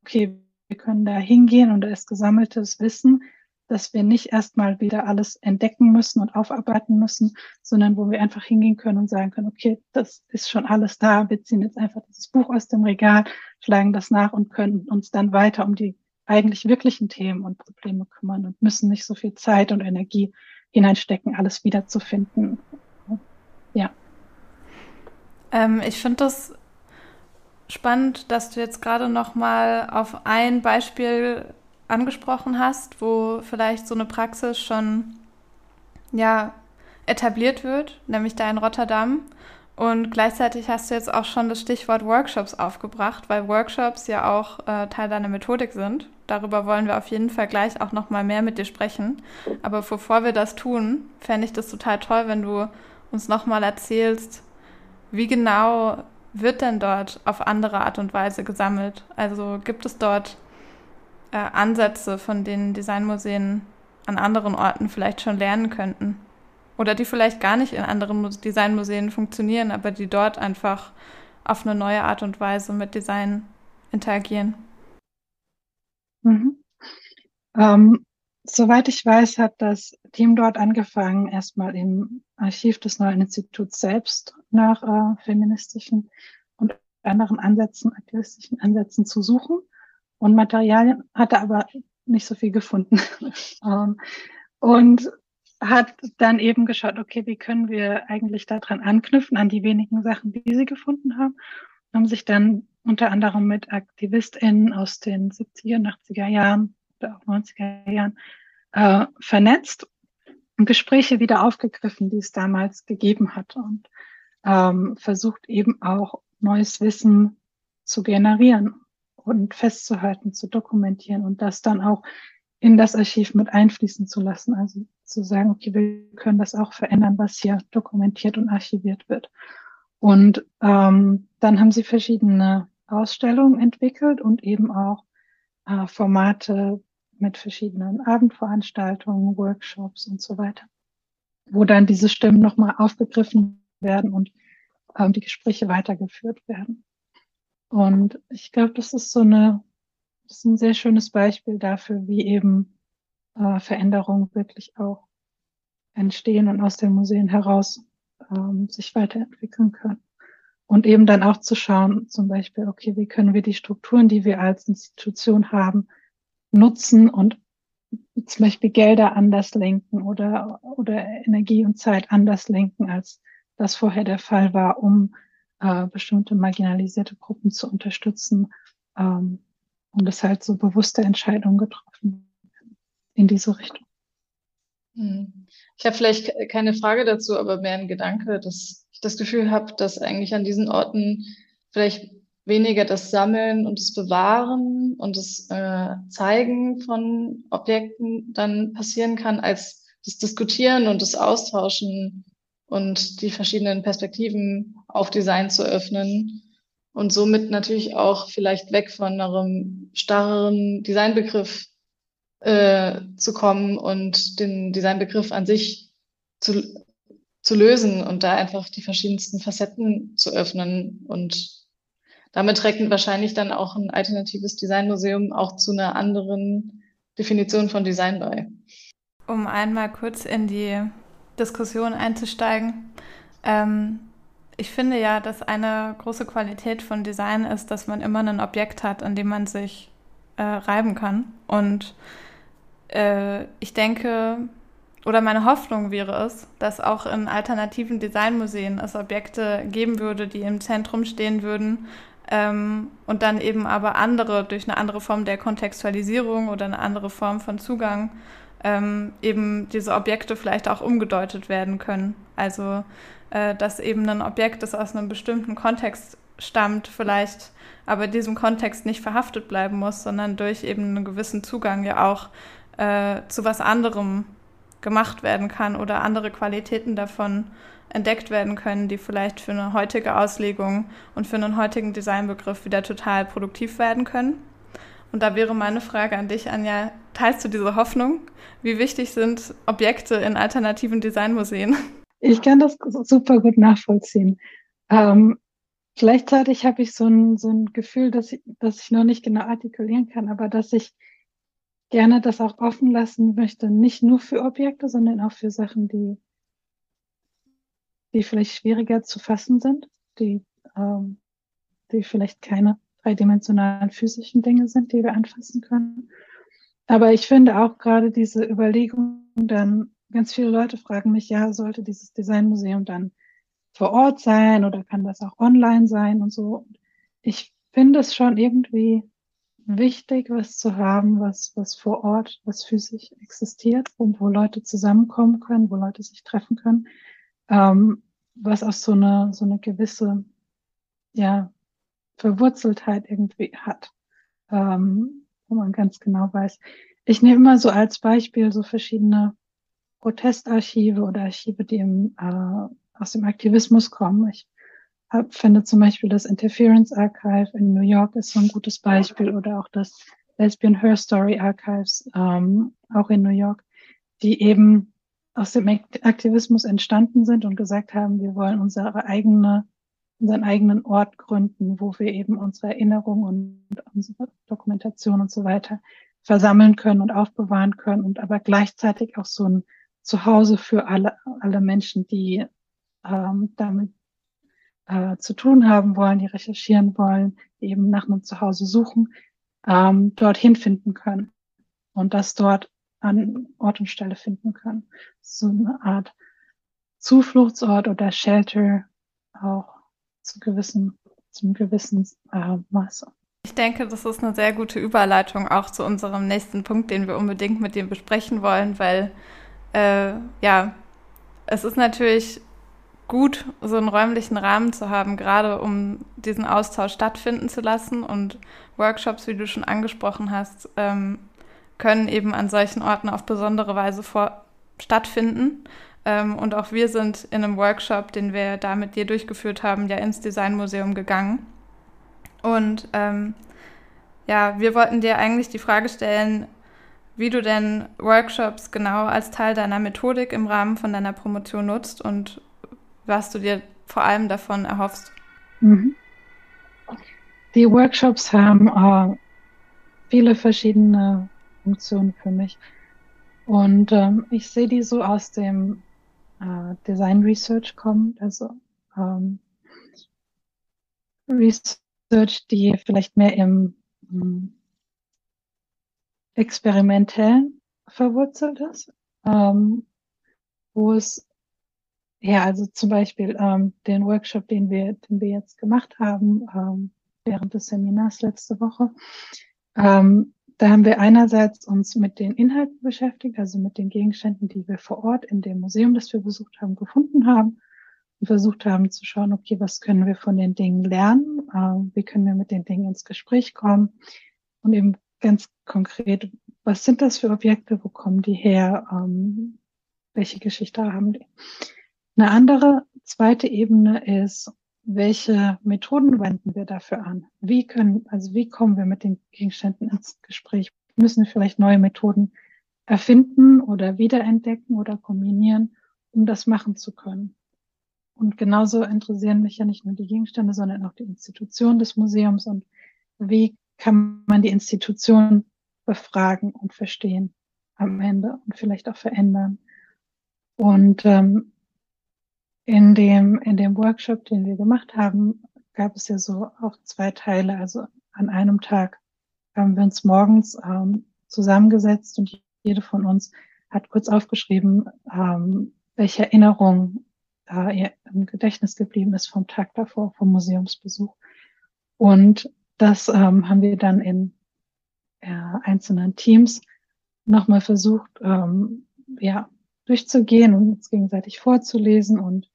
okay, wir können da hingehen und da ist gesammeltes Wissen, dass wir nicht erstmal wieder alles entdecken müssen und aufarbeiten müssen, sondern wo wir einfach hingehen können und sagen können, okay, das ist schon alles da, wir ziehen jetzt einfach dieses Buch aus dem Regal, schlagen das nach und können uns dann weiter um die eigentlich wirklichen Themen und Probleme kümmern und müssen nicht so viel Zeit und Energie hineinstecken, alles wiederzufinden. Ja. Ähm, ich finde das spannend, dass du jetzt gerade noch mal auf ein Beispiel angesprochen hast, wo vielleicht so eine Praxis schon ja etabliert wird, nämlich da in Rotterdam. Und gleichzeitig hast du jetzt auch schon das Stichwort Workshops aufgebracht, weil Workshops ja auch äh, Teil deiner Methodik sind. Darüber wollen wir auf jeden Fall gleich auch noch mal mehr mit dir sprechen. Aber bevor wir das tun, fände ich das total toll, wenn du uns noch mal erzählst, wie genau wird denn dort auf andere Art und Weise gesammelt? Also gibt es dort äh, Ansätze, von denen Designmuseen an anderen Orten vielleicht schon lernen könnten. Oder die vielleicht gar nicht in anderen Designmuseen funktionieren, aber die dort einfach auf eine neue Art und Weise mit Design interagieren. Mhm. Ähm, soweit ich weiß, hat das Team dort angefangen, erstmal im Archiv des Neuen Instituts selbst nach äh, feministischen und anderen Ansätzen, aktivistischen Ansätzen zu suchen und Materialien, hatte aber nicht so viel gefunden. Ähm, und hat dann eben geschaut, okay, wie können wir eigentlich daran anknüpfen, an die wenigen Sachen, die sie gefunden haben, haben sich dann unter anderem mit AktivistInnen aus den 70er, 80er Jahren oder auch 90er Jahren äh, vernetzt und Gespräche wieder aufgegriffen, die es damals gegeben hat. Und ähm, versucht eben auch neues Wissen zu generieren und festzuhalten, zu dokumentieren und das dann auch in das Archiv mit einfließen zu lassen. Also zu sagen, okay, wir können das auch verändern, was hier dokumentiert und archiviert wird. Und ähm, dann haben sie verschiedene Ausstellungen entwickelt und eben auch äh, Formate mit verschiedenen Abendveranstaltungen, Workshops und so weiter, wo dann diese Stimmen nochmal aufgegriffen werden und ähm, die Gespräche weitergeführt werden. Und ich glaube, das ist so eine, das ist ein sehr schönes Beispiel dafür, wie eben äh, Veränderungen wirklich auch entstehen und aus den Museen heraus ähm, sich weiterentwickeln können. Und eben dann auch zu schauen, zum Beispiel, okay, wie können wir die Strukturen, die wir als Institution haben, nutzen und zum Beispiel Gelder anders lenken oder, oder Energie und Zeit anders lenken, als das vorher der Fall war, um äh, bestimmte marginalisierte Gruppen zu unterstützen ähm, und es halt so bewusste Entscheidungen getroffen in diese Richtung. Hm. Ich habe vielleicht keine Frage dazu, aber mehr ein Gedanke, dass ich das Gefühl habe, dass eigentlich an diesen Orten vielleicht weniger das Sammeln und das Bewahren und das äh, Zeigen von Objekten dann passieren kann, als das Diskutieren und das Austauschen und die verschiedenen Perspektiven auf Design zu öffnen und somit natürlich auch vielleicht weg von einem starren Designbegriff äh, zu kommen und den Designbegriff an sich zu, zu lösen und da einfach die verschiedensten Facetten zu öffnen. Und damit trägt wahrscheinlich dann auch ein alternatives Designmuseum auch zu einer anderen Definition von Design bei. Um einmal kurz in die Diskussion einzusteigen. Ähm, ich finde ja, dass eine große Qualität von Design ist, dass man immer ein Objekt hat, an dem man sich äh, reiben kann. Und äh, ich denke, oder meine Hoffnung wäre es, dass auch in alternativen Designmuseen es Objekte geben würde, die im Zentrum stehen würden ähm, und dann eben aber andere durch eine andere Form der Kontextualisierung oder eine andere Form von Zugang ähm, eben diese Objekte vielleicht auch umgedeutet werden können. Also äh, dass eben ein Objekt, das aus einem bestimmten Kontext stammt, vielleicht aber in diesem Kontext nicht verhaftet bleiben muss, sondern durch eben einen gewissen Zugang ja auch äh, zu was anderem gemacht werden kann oder andere Qualitäten davon entdeckt werden können, die vielleicht für eine heutige Auslegung und für einen heutigen Designbegriff wieder total produktiv werden können. Und da wäre meine Frage an dich, Anja, teilst du diese Hoffnung? Wie wichtig sind Objekte in alternativen Designmuseen? Ich kann das super gut nachvollziehen. Ähm, gleichzeitig habe ich so ein, so ein Gefühl, dass ich, dass ich noch nicht genau artikulieren kann, aber dass ich gerne das auch offen lassen möchte, nicht nur für Objekte, sondern auch für Sachen, die, die vielleicht schwieriger zu fassen sind, die, ähm, die vielleicht keine dreidimensionalen physischen Dinge sind, die wir anfassen können. Aber ich finde auch gerade diese Überlegung, dann ganz viele Leute fragen mich, ja, sollte dieses Designmuseum dann vor Ort sein oder kann das auch online sein und so. Ich finde es schon irgendwie wichtig, was zu haben, was, was vor Ort, was physisch existiert und wo Leute zusammenkommen können, wo Leute sich treffen können, ähm, was auch so eine, so eine gewisse, ja, Verwurzeltheit irgendwie hat, ähm, wo man ganz genau weiß. Ich nehme immer so als Beispiel so verschiedene Protestarchive oder Archive, die im, äh, aus dem Aktivismus kommen. Ich hab, finde zum Beispiel das Interference Archive in New York ist so ein gutes Beispiel oder auch das Lesbian Her Story Archives ähm, auch in New York, die eben aus dem Aktivismus entstanden sind und gesagt haben, wir wollen unsere eigene unseren eigenen Ort gründen, wo wir eben unsere Erinnerung und unsere Dokumentation und so weiter versammeln können und aufbewahren können und aber gleichzeitig auch so ein Zuhause für alle, alle Menschen, die ähm, damit äh, zu tun haben wollen, die recherchieren wollen, die eben nach einem Zuhause suchen, ähm, dorthin finden können und das dort an Ort und Stelle finden können. So eine Art Zufluchtsort oder Shelter auch zu gewissen, zum gewissen äh, Maße. Ich denke, das ist eine sehr gute Überleitung auch zu unserem nächsten Punkt, den wir unbedingt mit dem besprechen wollen, weil äh, ja, es ist natürlich gut, so einen räumlichen Rahmen zu haben, gerade um diesen Austausch stattfinden zu lassen. Und Workshops, wie du schon angesprochen hast, ähm, können eben an solchen Orten auf besondere Weise vor stattfinden. Ähm, und auch wir sind in einem Workshop, den wir da mit dir durchgeführt haben, ja ins Designmuseum gegangen. Und ähm, ja, wir wollten dir eigentlich die Frage stellen, wie du denn Workshops genau als Teil deiner Methodik im Rahmen von deiner Promotion nutzt und was du dir vor allem davon erhoffst. Mhm. Die Workshops haben äh, viele verschiedene Funktionen für mich. Und ähm, ich sehe die so aus dem äh, Design Research kommt, also ähm, Research, die vielleicht mehr im ähm, experimentellen verwurzelt ist, ähm, wo es ja, also zum Beispiel ähm, den Workshop, den wir, den wir jetzt gemacht haben ähm, während des Seminars letzte Woche, ähm, da haben wir einerseits uns mit den Inhalten beschäftigt, also mit den Gegenständen, die wir vor Ort in dem Museum, das wir besucht haben, gefunden haben und versucht haben zu schauen, okay, was können wir von den Dingen lernen, äh, wie können wir mit den Dingen ins Gespräch kommen? Und eben ganz konkret, was sind das für Objekte, wo kommen die her, ähm, welche Geschichte haben die. Eine andere zweite Ebene ist, welche Methoden wenden wir dafür an? Wie können, also wie kommen wir mit den Gegenständen ins Gespräch? Müssen wir vielleicht neue Methoden erfinden oder wiederentdecken oder kombinieren, um das machen zu können? Und genauso interessieren mich ja nicht nur die Gegenstände, sondern auch die Institution des Museums und wie kann man die Institution befragen und verstehen am Ende und vielleicht auch verändern. Und ähm, in dem, in dem Workshop, den wir gemacht haben, gab es ja so auch zwei Teile. Also an einem Tag haben wir uns morgens ähm, zusammengesetzt und jede von uns hat kurz aufgeschrieben, ähm, welche Erinnerung äh, ihr im Gedächtnis geblieben ist vom Tag davor, vom Museumsbesuch. Und das ähm, haben wir dann in äh, einzelnen Teams nochmal versucht, ähm, ja, durchzugehen und uns gegenseitig vorzulesen und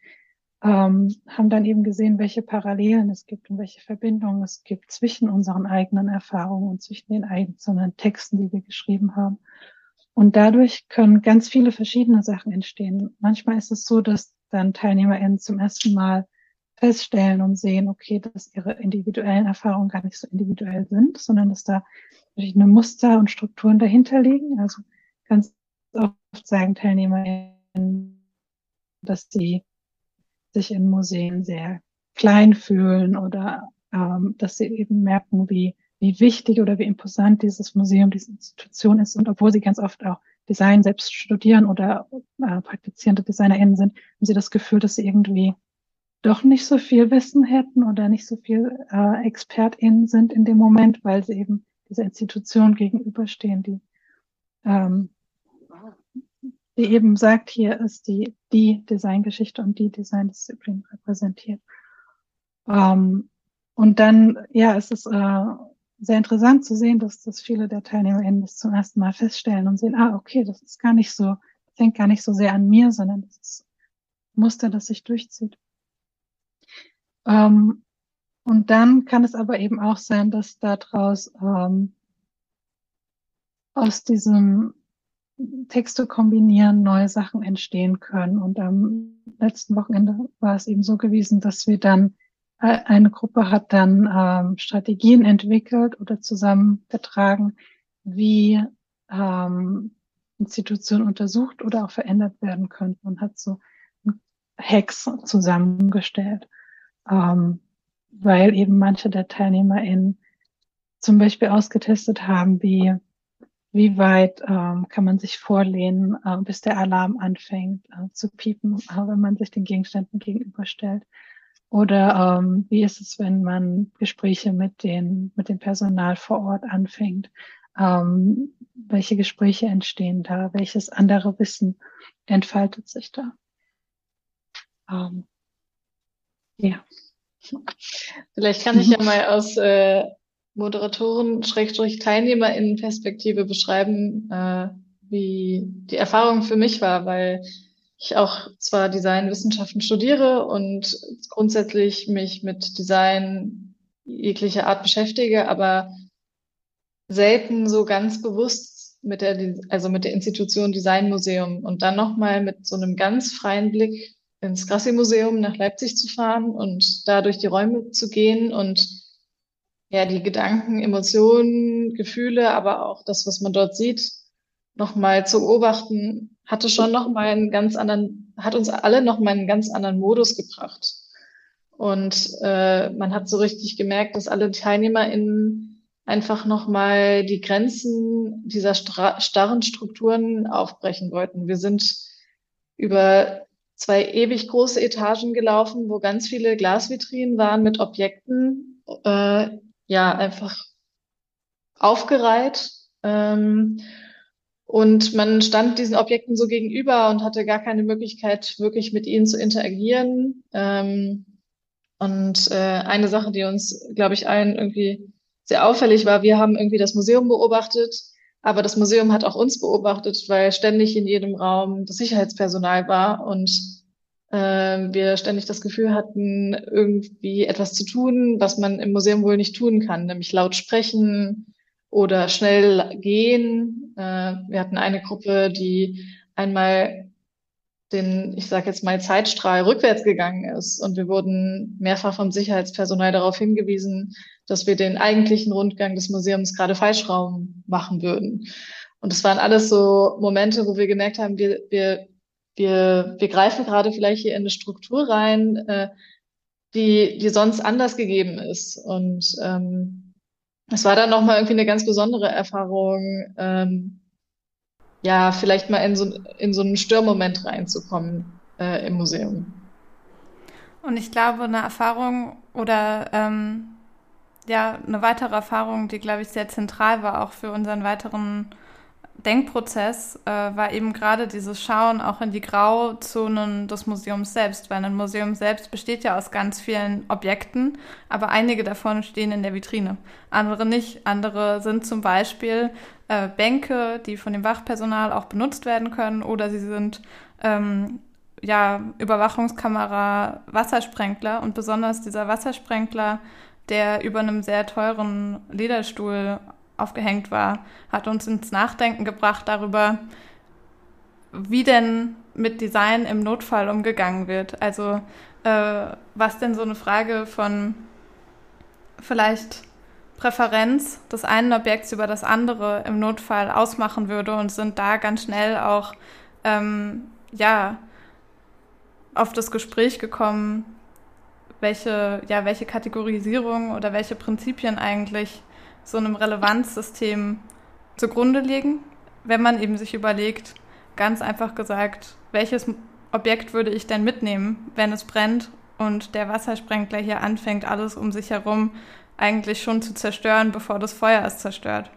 ähm, haben dann eben gesehen, welche Parallelen es gibt und welche Verbindungen es gibt zwischen unseren eigenen Erfahrungen und zwischen den einzelnen Texten, die wir geschrieben haben. Und dadurch können ganz viele verschiedene Sachen entstehen. Manchmal ist es so, dass dann TeilnehmerInnen zum ersten Mal feststellen und sehen, okay, dass ihre individuellen Erfahrungen gar nicht so individuell sind, sondern dass da verschiedene Muster und Strukturen dahinter liegen. Also ganz oft sagen TeilnehmerInnen, dass sie sich in Museen sehr klein fühlen oder ähm, dass sie eben merken, wie, wie wichtig oder wie imposant dieses Museum, diese Institution ist. Und obwohl sie ganz oft auch Design selbst studieren oder äh, praktizierende DesignerInnen sind, haben sie das Gefühl, dass sie irgendwie doch nicht so viel Wissen hätten oder nicht so viel äh, ExpertInnen sind in dem Moment, weil sie eben dieser Institution gegenüberstehen, die ähm, die eben sagt, hier ist die, die Designgeschichte und die Designdisziplin repräsentiert. Ähm, und dann, ja, es ist äh, sehr interessant zu sehen, dass, dass viele der TeilnehmerInnen das zum ersten Mal feststellen und sehen, ah, okay, das ist gar nicht so, hängt gar nicht so sehr an mir, sondern das ist Muster, das sich durchzieht. Ähm, und dann kann es aber eben auch sein, dass daraus ähm, aus diesem Texte kombinieren, neue Sachen entstehen können. Und am letzten Wochenende war es eben so gewesen, dass wir dann, äh, eine Gruppe hat dann ähm, Strategien entwickelt oder zusammengetragen, wie ähm, Institutionen untersucht oder auch verändert werden könnten und hat so Hacks zusammengestellt, ähm, weil eben manche der TeilnehmerInnen zum Beispiel ausgetestet haben, wie wie weit ähm, kann man sich vorlehnen, äh, bis der Alarm anfängt äh, zu piepen, äh, wenn man sich den Gegenständen gegenüberstellt? Oder ähm, wie ist es, wenn man Gespräche mit, den, mit dem Personal vor Ort anfängt? Ähm, welche Gespräche entstehen da? Welches andere Wissen entfaltet sich da? Ähm, ja. Vielleicht kann ich ja mal aus äh, Moderatoren, Schrägstrich TeilnehmerInnen-Perspektive beschreiben, äh, wie die Erfahrung für mich war, weil ich auch zwar Designwissenschaften studiere und grundsätzlich mich mit Design jeglicher Art beschäftige, aber selten so ganz bewusst mit der, also mit der Institution Designmuseum und dann nochmal mit so einem ganz freien Blick ins Grassi-Museum nach Leipzig zu fahren und da durch die Räume zu gehen und ja, die Gedanken, Emotionen, Gefühle, aber auch das, was man dort sieht, nochmal zu beobachten, hatte schon nochmal einen ganz anderen, hat uns alle nochmal einen ganz anderen Modus gebracht. Und äh, man hat so richtig gemerkt, dass alle TeilnehmerInnen einfach nochmal die Grenzen dieser starren Strukturen aufbrechen wollten. Wir sind über zwei ewig große Etagen gelaufen, wo ganz viele Glasvitrinen waren mit Objekten, äh, ja einfach aufgereiht. Ähm, und man stand diesen Objekten so gegenüber und hatte gar keine Möglichkeit, wirklich mit ihnen zu interagieren. Ähm, und äh, eine Sache, die uns, glaube ich, allen irgendwie sehr auffällig war, wir haben irgendwie das Museum beobachtet, aber das Museum hat auch uns beobachtet, weil ständig in jedem Raum das Sicherheitspersonal war und äh, wir ständig das Gefühl hatten, irgendwie etwas zu tun, was man im Museum wohl nicht tun kann, nämlich laut sprechen oder schnell gehen. Äh, wir hatten eine Gruppe, die einmal den, ich sage jetzt mal, Zeitstrahl rückwärts gegangen ist. Und wir wurden mehrfach vom Sicherheitspersonal darauf hingewiesen, dass wir den eigentlichen Rundgang des Museums gerade falsch rum machen würden. Und es waren alles so Momente, wo wir gemerkt haben, wir, wir, wir, wir greifen gerade vielleicht hier in eine Struktur rein, äh, die, die sonst anders gegeben ist. Und ähm, es war dann nochmal irgendwie eine ganz besondere Erfahrung, ähm, ja, vielleicht mal in so, in so einen Störmoment reinzukommen äh, im Museum. Und ich glaube, eine Erfahrung oder ähm, ja, eine weitere Erfahrung, die, glaube ich, sehr zentral war, auch für unseren weiteren Denkprozess, äh, war eben gerade dieses Schauen auch in die Grauzonen des Museums selbst, weil ein Museum selbst besteht ja aus ganz vielen Objekten, aber einige davon stehen in der Vitrine, andere nicht. Andere sind zum Beispiel äh, Bänke, die von dem Wachpersonal auch benutzt werden können, oder sie sind ähm, ja, Überwachungskamera, Wassersprenkler und besonders dieser Wassersprenkler, der über einem sehr teuren Lederstuhl aufgehängt war, hat uns ins Nachdenken gebracht darüber, wie denn mit Design im Notfall umgegangen wird. Also äh, was denn so eine Frage von vielleicht Präferenz des einen Objekts über das andere im Notfall ausmachen würde und sind da ganz schnell auch ähm, ja auf das Gespräch gekommen, welche ja welche Kategorisierung oder welche Prinzipien eigentlich so einem Relevanzsystem zugrunde liegen, wenn man eben sich überlegt, ganz einfach gesagt, welches Objekt würde ich denn mitnehmen, wenn es brennt und der Wassersprenkler hier anfängt, alles um sich herum eigentlich schon zu zerstören, bevor das Feuer es zerstört.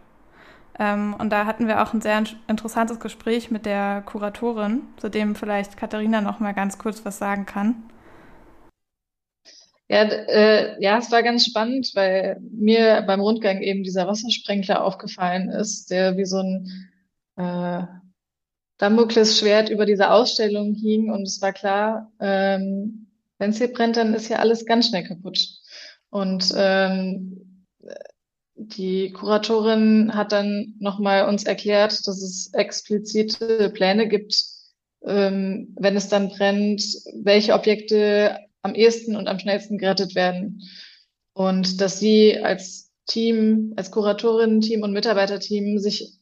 Ähm, und da hatten wir auch ein sehr interessantes Gespräch mit der Kuratorin, zu dem vielleicht Katharina noch mal ganz kurz was sagen kann. Ja, äh, ja, es war ganz spannend, weil mir beim Rundgang eben dieser Wassersprenkler aufgefallen ist, der wie so ein äh, Damoklesschwert über dieser Ausstellung hing. Und es war klar, ähm, wenn es hier brennt, dann ist ja alles ganz schnell kaputt. Und ähm, die Kuratorin hat dann nochmal uns erklärt, dass es explizite Pläne gibt, ähm, wenn es dann brennt, welche Objekte am ehesten und am schnellsten gerettet werden. Und dass sie als Team, als Kuratorin, Team und Mitarbeiterteam sich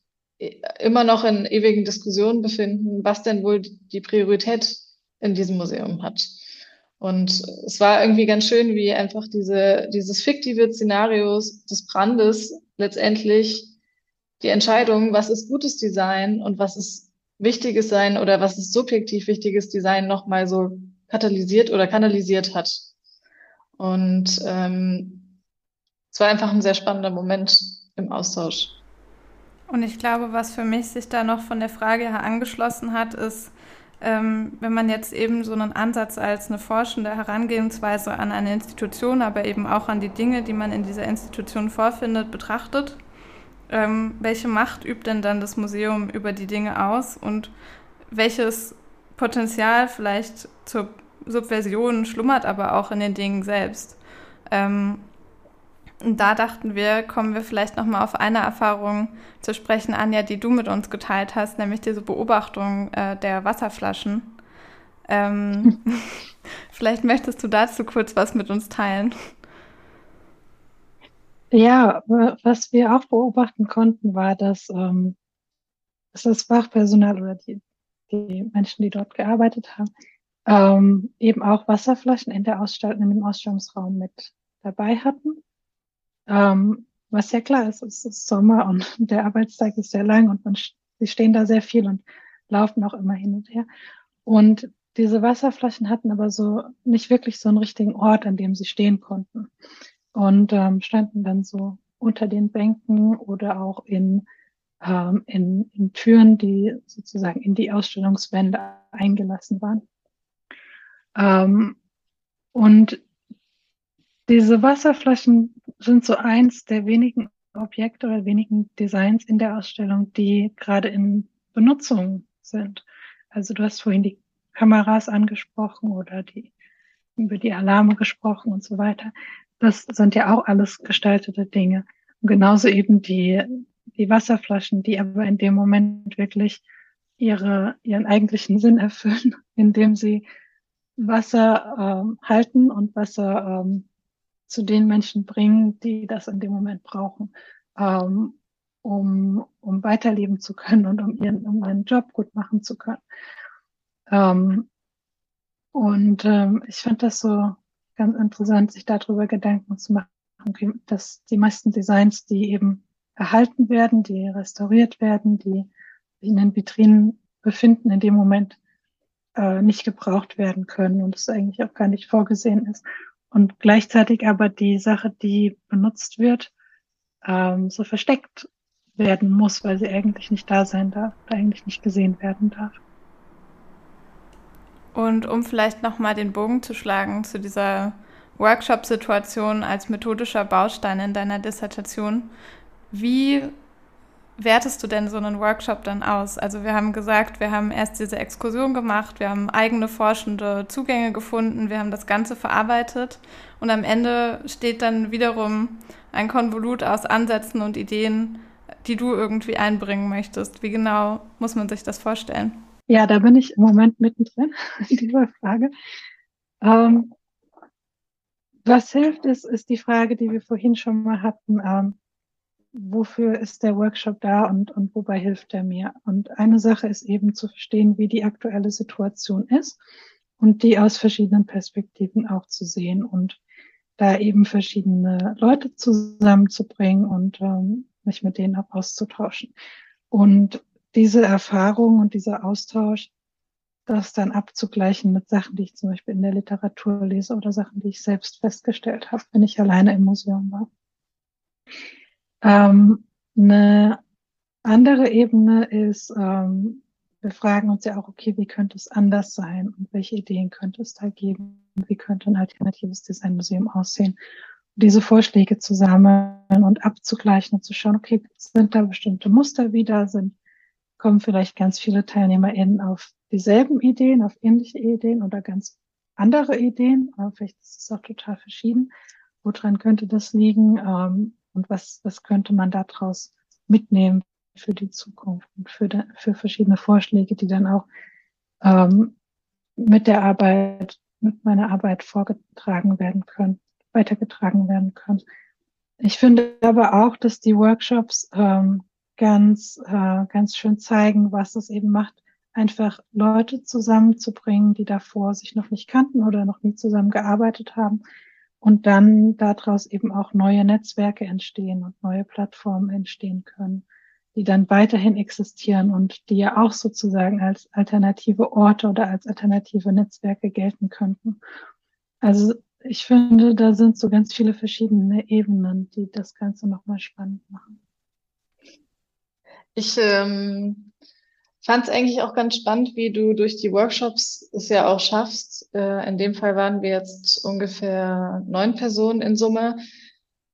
immer noch in ewigen Diskussionen befinden, was denn wohl die Priorität in diesem Museum hat. Und es war irgendwie ganz schön, wie einfach diese, dieses fiktive Szenarios des Brandes letztendlich die Entscheidung, was ist gutes Design und was ist wichtiges Sein oder was ist subjektiv wichtiges Design nochmal so katalysiert oder kanalisiert hat. Und ähm, es war einfach ein sehr spannender Moment im Austausch. Und ich glaube, was für mich sich da noch von der Frage her angeschlossen hat, ist, ähm, wenn man jetzt eben so einen Ansatz als eine forschende Herangehensweise an eine Institution, aber eben auch an die Dinge, die man in dieser Institution vorfindet, betrachtet, ähm, welche Macht übt denn dann das Museum über die Dinge aus und welches Potenzial vielleicht zur Subversion schlummert aber auch in den Dingen selbst. Ähm, und da dachten wir, kommen wir vielleicht nochmal auf eine Erfahrung zu sprechen, Anja, die du mit uns geteilt hast, nämlich diese Beobachtung äh, der Wasserflaschen. Ähm, vielleicht möchtest du dazu kurz was mit uns teilen. Ja, was wir auch beobachten konnten, war, dass, ähm, dass das Fachpersonal oder die, die Menschen, die dort gearbeitet haben, ähm, eben auch Wasserflaschen in der Ausstellung, in dem Ausstellungsraum mit dabei hatten. Ähm, was ja klar ist, es ist Sommer und der Arbeitstag ist sehr lang und man, sie stehen da sehr viel und laufen auch immer hin und her. Und diese Wasserflaschen hatten aber so nicht wirklich so einen richtigen Ort, an dem sie stehen konnten. Und ähm, standen dann so unter den Bänken oder auch in, ähm, in, in Türen, die sozusagen in die Ausstellungswände eingelassen waren. Ähm, und diese Wasserflaschen sind so eins der wenigen Objekte oder wenigen Designs in der Ausstellung, die gerade in Benutzung sind. Also du hast vorhin die Kameras angesprochen oder die über die Alarme gesprochen und so weiter. Das sind ja auch alles gestaltete Dinge. Und genauso eben die, die Wasserflaschen, die aber in dem Moment wirklich ihre, ihren eigentlichen Sinn erfüllen, indem sie Wasser ähm, halten und Wasser ähm, zu den Menschen bringen, die das in dem Moment brauchen, ähm, um, um weiterleben zu können und um ihren, um ihren Job gut machen zu können. Ähm, und ähm, ich fand das so ganz interessant, sich darüber Gedanken zu machen, dass die meisten Designs, die eben erhalten werden, die restauriert werden, die in den Vitrinen befinden, in dem Moment äh, nicht gebraucht werden können und es eigentlich auch gar nicht vorgesehen ist. Und gleichzeitig aber die Sache, die benutzt wird, ähm, so versteckt werden muss, weil sie eigentlich nicht da sein darf, eigentlich nicht gesehen werden darf. Und um vielleicht nochmal den Bogen zu schlagen zu dieser Workshop-Situation als methodischer Baustein in deiner Dissertation, wie wertest du denn so einen Workshop dann aus? Also wir haben gesagt, wir haben erst diese Exkursion gemacht, wir haben eigene forschende Zugänge gefunden, wir haben das Ganze verarbeitet und am Ende steht dann wiederum ein Konvolut aus Ansätzen und Ideen, die du irgendwie einbringen möchtest. Wie genau muss man sich das vorstellen? Ja, da bin ich im Moment mittendrin in dieser Frage. Ähm, was hilft, ist, ist die Frage, die wir vorhin schon mal hatten. Ähm, wofür ist der Workshop da und, und wobei hilft er mir? Und eine Sache ist eben zu verstehen, wie die aktuelle Situation ist und die aus verschiedenen Perspektiven auch zu sehen und da eben verschiedene Leute zusammenzubringen und ähm, mich mit denen auch auszutauschen. Und diese Erfahrung und dieser Austausch, das dann abzugleichen mit Sachen, die ich zum Beispiel in der Literatur lese oder Sachen, die ich selbst festgestellt habe, wenn ich alleine im Museum war. Ähm, eine andere Ebene ist, ähm, wir fragen uns ja auch, okay, wie könnte es anders sein und welche Ideen könnte es da geben? Wie könnte ein alternatives Designmuseum aussehen? Und diese Vorschläge zu sammeln und abzugleichen und zu schauen, okay, sind da bestimmte Muster wieder, sind, kommen vielleicht ganz viele TeilnehmerInnen auf dieselben Ideen, auf ähnliche Ideen oder ganz andere Ideen, aber vielleicht ist es auch total verschieden. Woran könnte das liegen? Ähm, und was, was könnte man daraus mitnehmen für die Zukunft und für, de, für verschiedene Vorschläge, die dann auch ähm, mit der Arbeit, mit meiner Arbeit vorgetragen werden können, weitergetragen werden können. Ich finde aber auch, dass die Workshops ähm, ganz, äh, ganz schön zeigen, was es eben macht, einfach Leute zusammenzubringen, die davor sich noch nicht kannten oder noch nie zusammengearbeitet haben, und dann daraus eben auch neue Netzwerke entstehen und neue Plattformen entstehen können, die dann weiterhin existieren und die ja auch sozusagen als alternative Orte oder als alternative Netzwerke gelten könnten. Also ich finde, da sind so ganz viele verschiedene Ebenen, die das Ganze nochmal spannend machen. Ich ähm, fand es eigentlich auch ganz spannend, wie du durch die Workshops es ja auch schaffst. Äh, in dem Fall waren wir jetzt ungefähr neun Personen in Summe,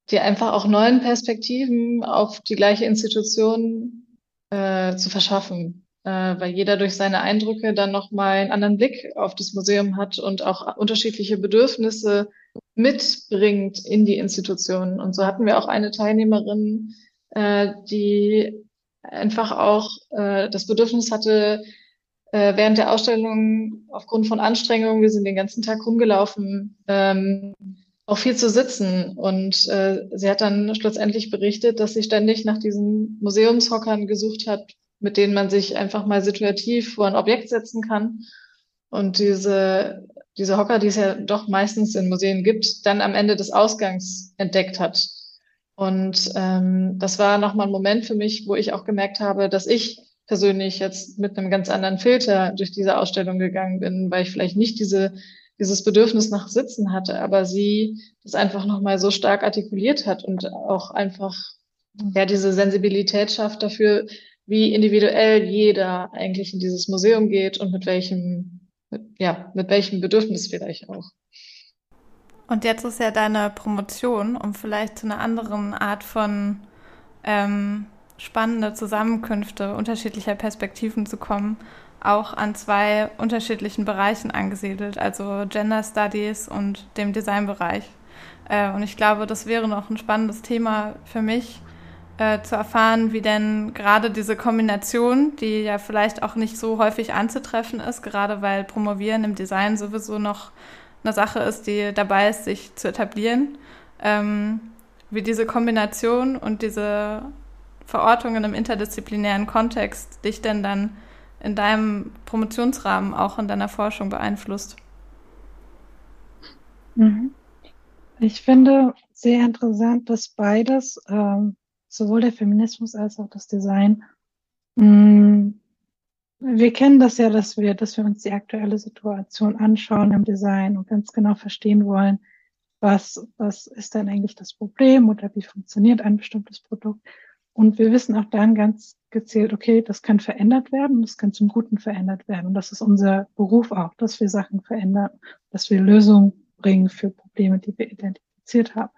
die einfach auch neuen Perspektiven auf die gleiche Institution äh, zu verschaffen, äh, weil jeder durch seine Eindrücke dann nochmal einen anderen Blick auf das Museum hat und auch unterschiedliche Bedürfnisse mitbringt in die Institution. Und so hatten wir auch eine Teilnehmerin, äh, die einfach auch äh, das Bedürfnis hatte, äh, während der Ausstellung aufgrund von Anstrengungen, wir sind den ganzen Tag rumgelaufen, ähm, auch viel zu sitzen. Und äh, sie hat dann schlussendlich berichtet, dass sie ständig nach diesen Museumshockern gesucht hat, mit denen man sich einfach mal situativ vor ein Objekt setzen kann. Und diese, diese Hocker, die es ja doch meistens in Museen gibt, dann am Ende des Ausgangs entdeckt hat. Und ähm, das war nochmal ein Moment für mich, wo ich auch gemerkt habe, dass ich persönlich jetzt mit einem ganz anderen Filter durch diese Ausstellung gegangen bin, weil ich vielleicht nicht diese, dieses Bedürfnis nach Sitzen hatte, aber sie das einfach nochmal so stark artikuliert hat und auch einfach ja diese Sensibilität schafft dafür, wie individuell jeder eigentlich in dieses Museum geht und mit welchem, ja, mit welchem Bedürfnis vielleicht auch. Und jetzt ist ja deine Promotion, um vielleicht zu einer anderen Art von ähm, spannende Zusammenkünfte unterschiedlicher Perspektiven zu kommen, auch an zwei unterschiedlichen Bereichen angesiedelt, also Gender Studies und dem Designbereich. Äh, und ich glaube, das wäre noch ein spannendes Thema für mich, äh, zu erfahren, wie denn gerade diese Kombination, die ja vielleicht auch nicht so häufig anzutreffen ist, gerade weil Promovieren im Design sowieso noch eine Sache ist, die dabei ist, sich zu etablieren, ähm, wie diese Kombination und diese Verortungen im interdisziplinären Kontext dich denn dann in deinem Promotionsrahmen auch in deiner Forschung beeinflusst? Mhm. Ich finde sehr interessant, dass beides, ähm, sowohl der Feminismus als auch das Design, mh, mm, wir kennen das ja, dass wir, dass wir uns die aktuelle Situation anschauen im Design und ganz genau verstehen wollen, was, was ist denn eigentlich das Problem oder wie funktioniert ein bestimmtes Produkt. Und wir wissen auch dann ganz gezielt, okay, das kann verändert werden, das kann zum Guten verändert werden. Und das ist unser Beruf auch, dass wir Sachen verändern, dass wir Lösungen bringen für Probleme, die wir identifiziert haben.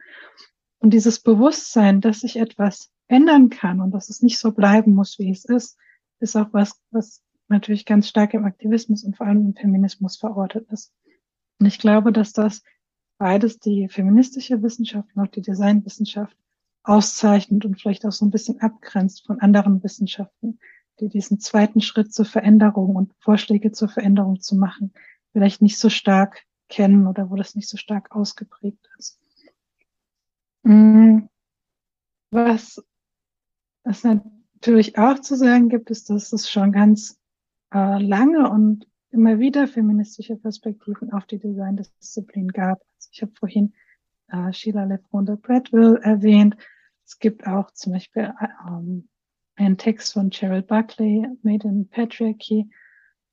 Und dieses Bewusstsein, dass sich etwas ändern kann und dass es nicht so bleiben muss, wie es ist, ist auch was, was natürlich ganz stark im Aktivismus und vor allem im Feminismus verortet ist. Und ich glaube, dass das beides die feministische Wissenschaft und auch die Designwissenschaft auszeichnet und vielleicht auch so ein bisschen abgrenzt von anderen Wissenschaften, die diesen zweiten Schritt zur Veränderung und Vorschläge zur Veränderung zu machen, vielleicht nicht so stark kennen oder wo das nicht so stark ausgeprägt ist. Mm, was es natürlich auch zu sagen gibt, ist, dass es schon ganz äh, lange und immer wieder feministische Perspektiven auf die Designdisziplin gab. Also ich habe vorhin äh, Sheila Lefronda Bradwell erwähnt, es gibt auch zum Beispiel ähm, einen Text von Cheryl Buckley, Made in Patriarchy,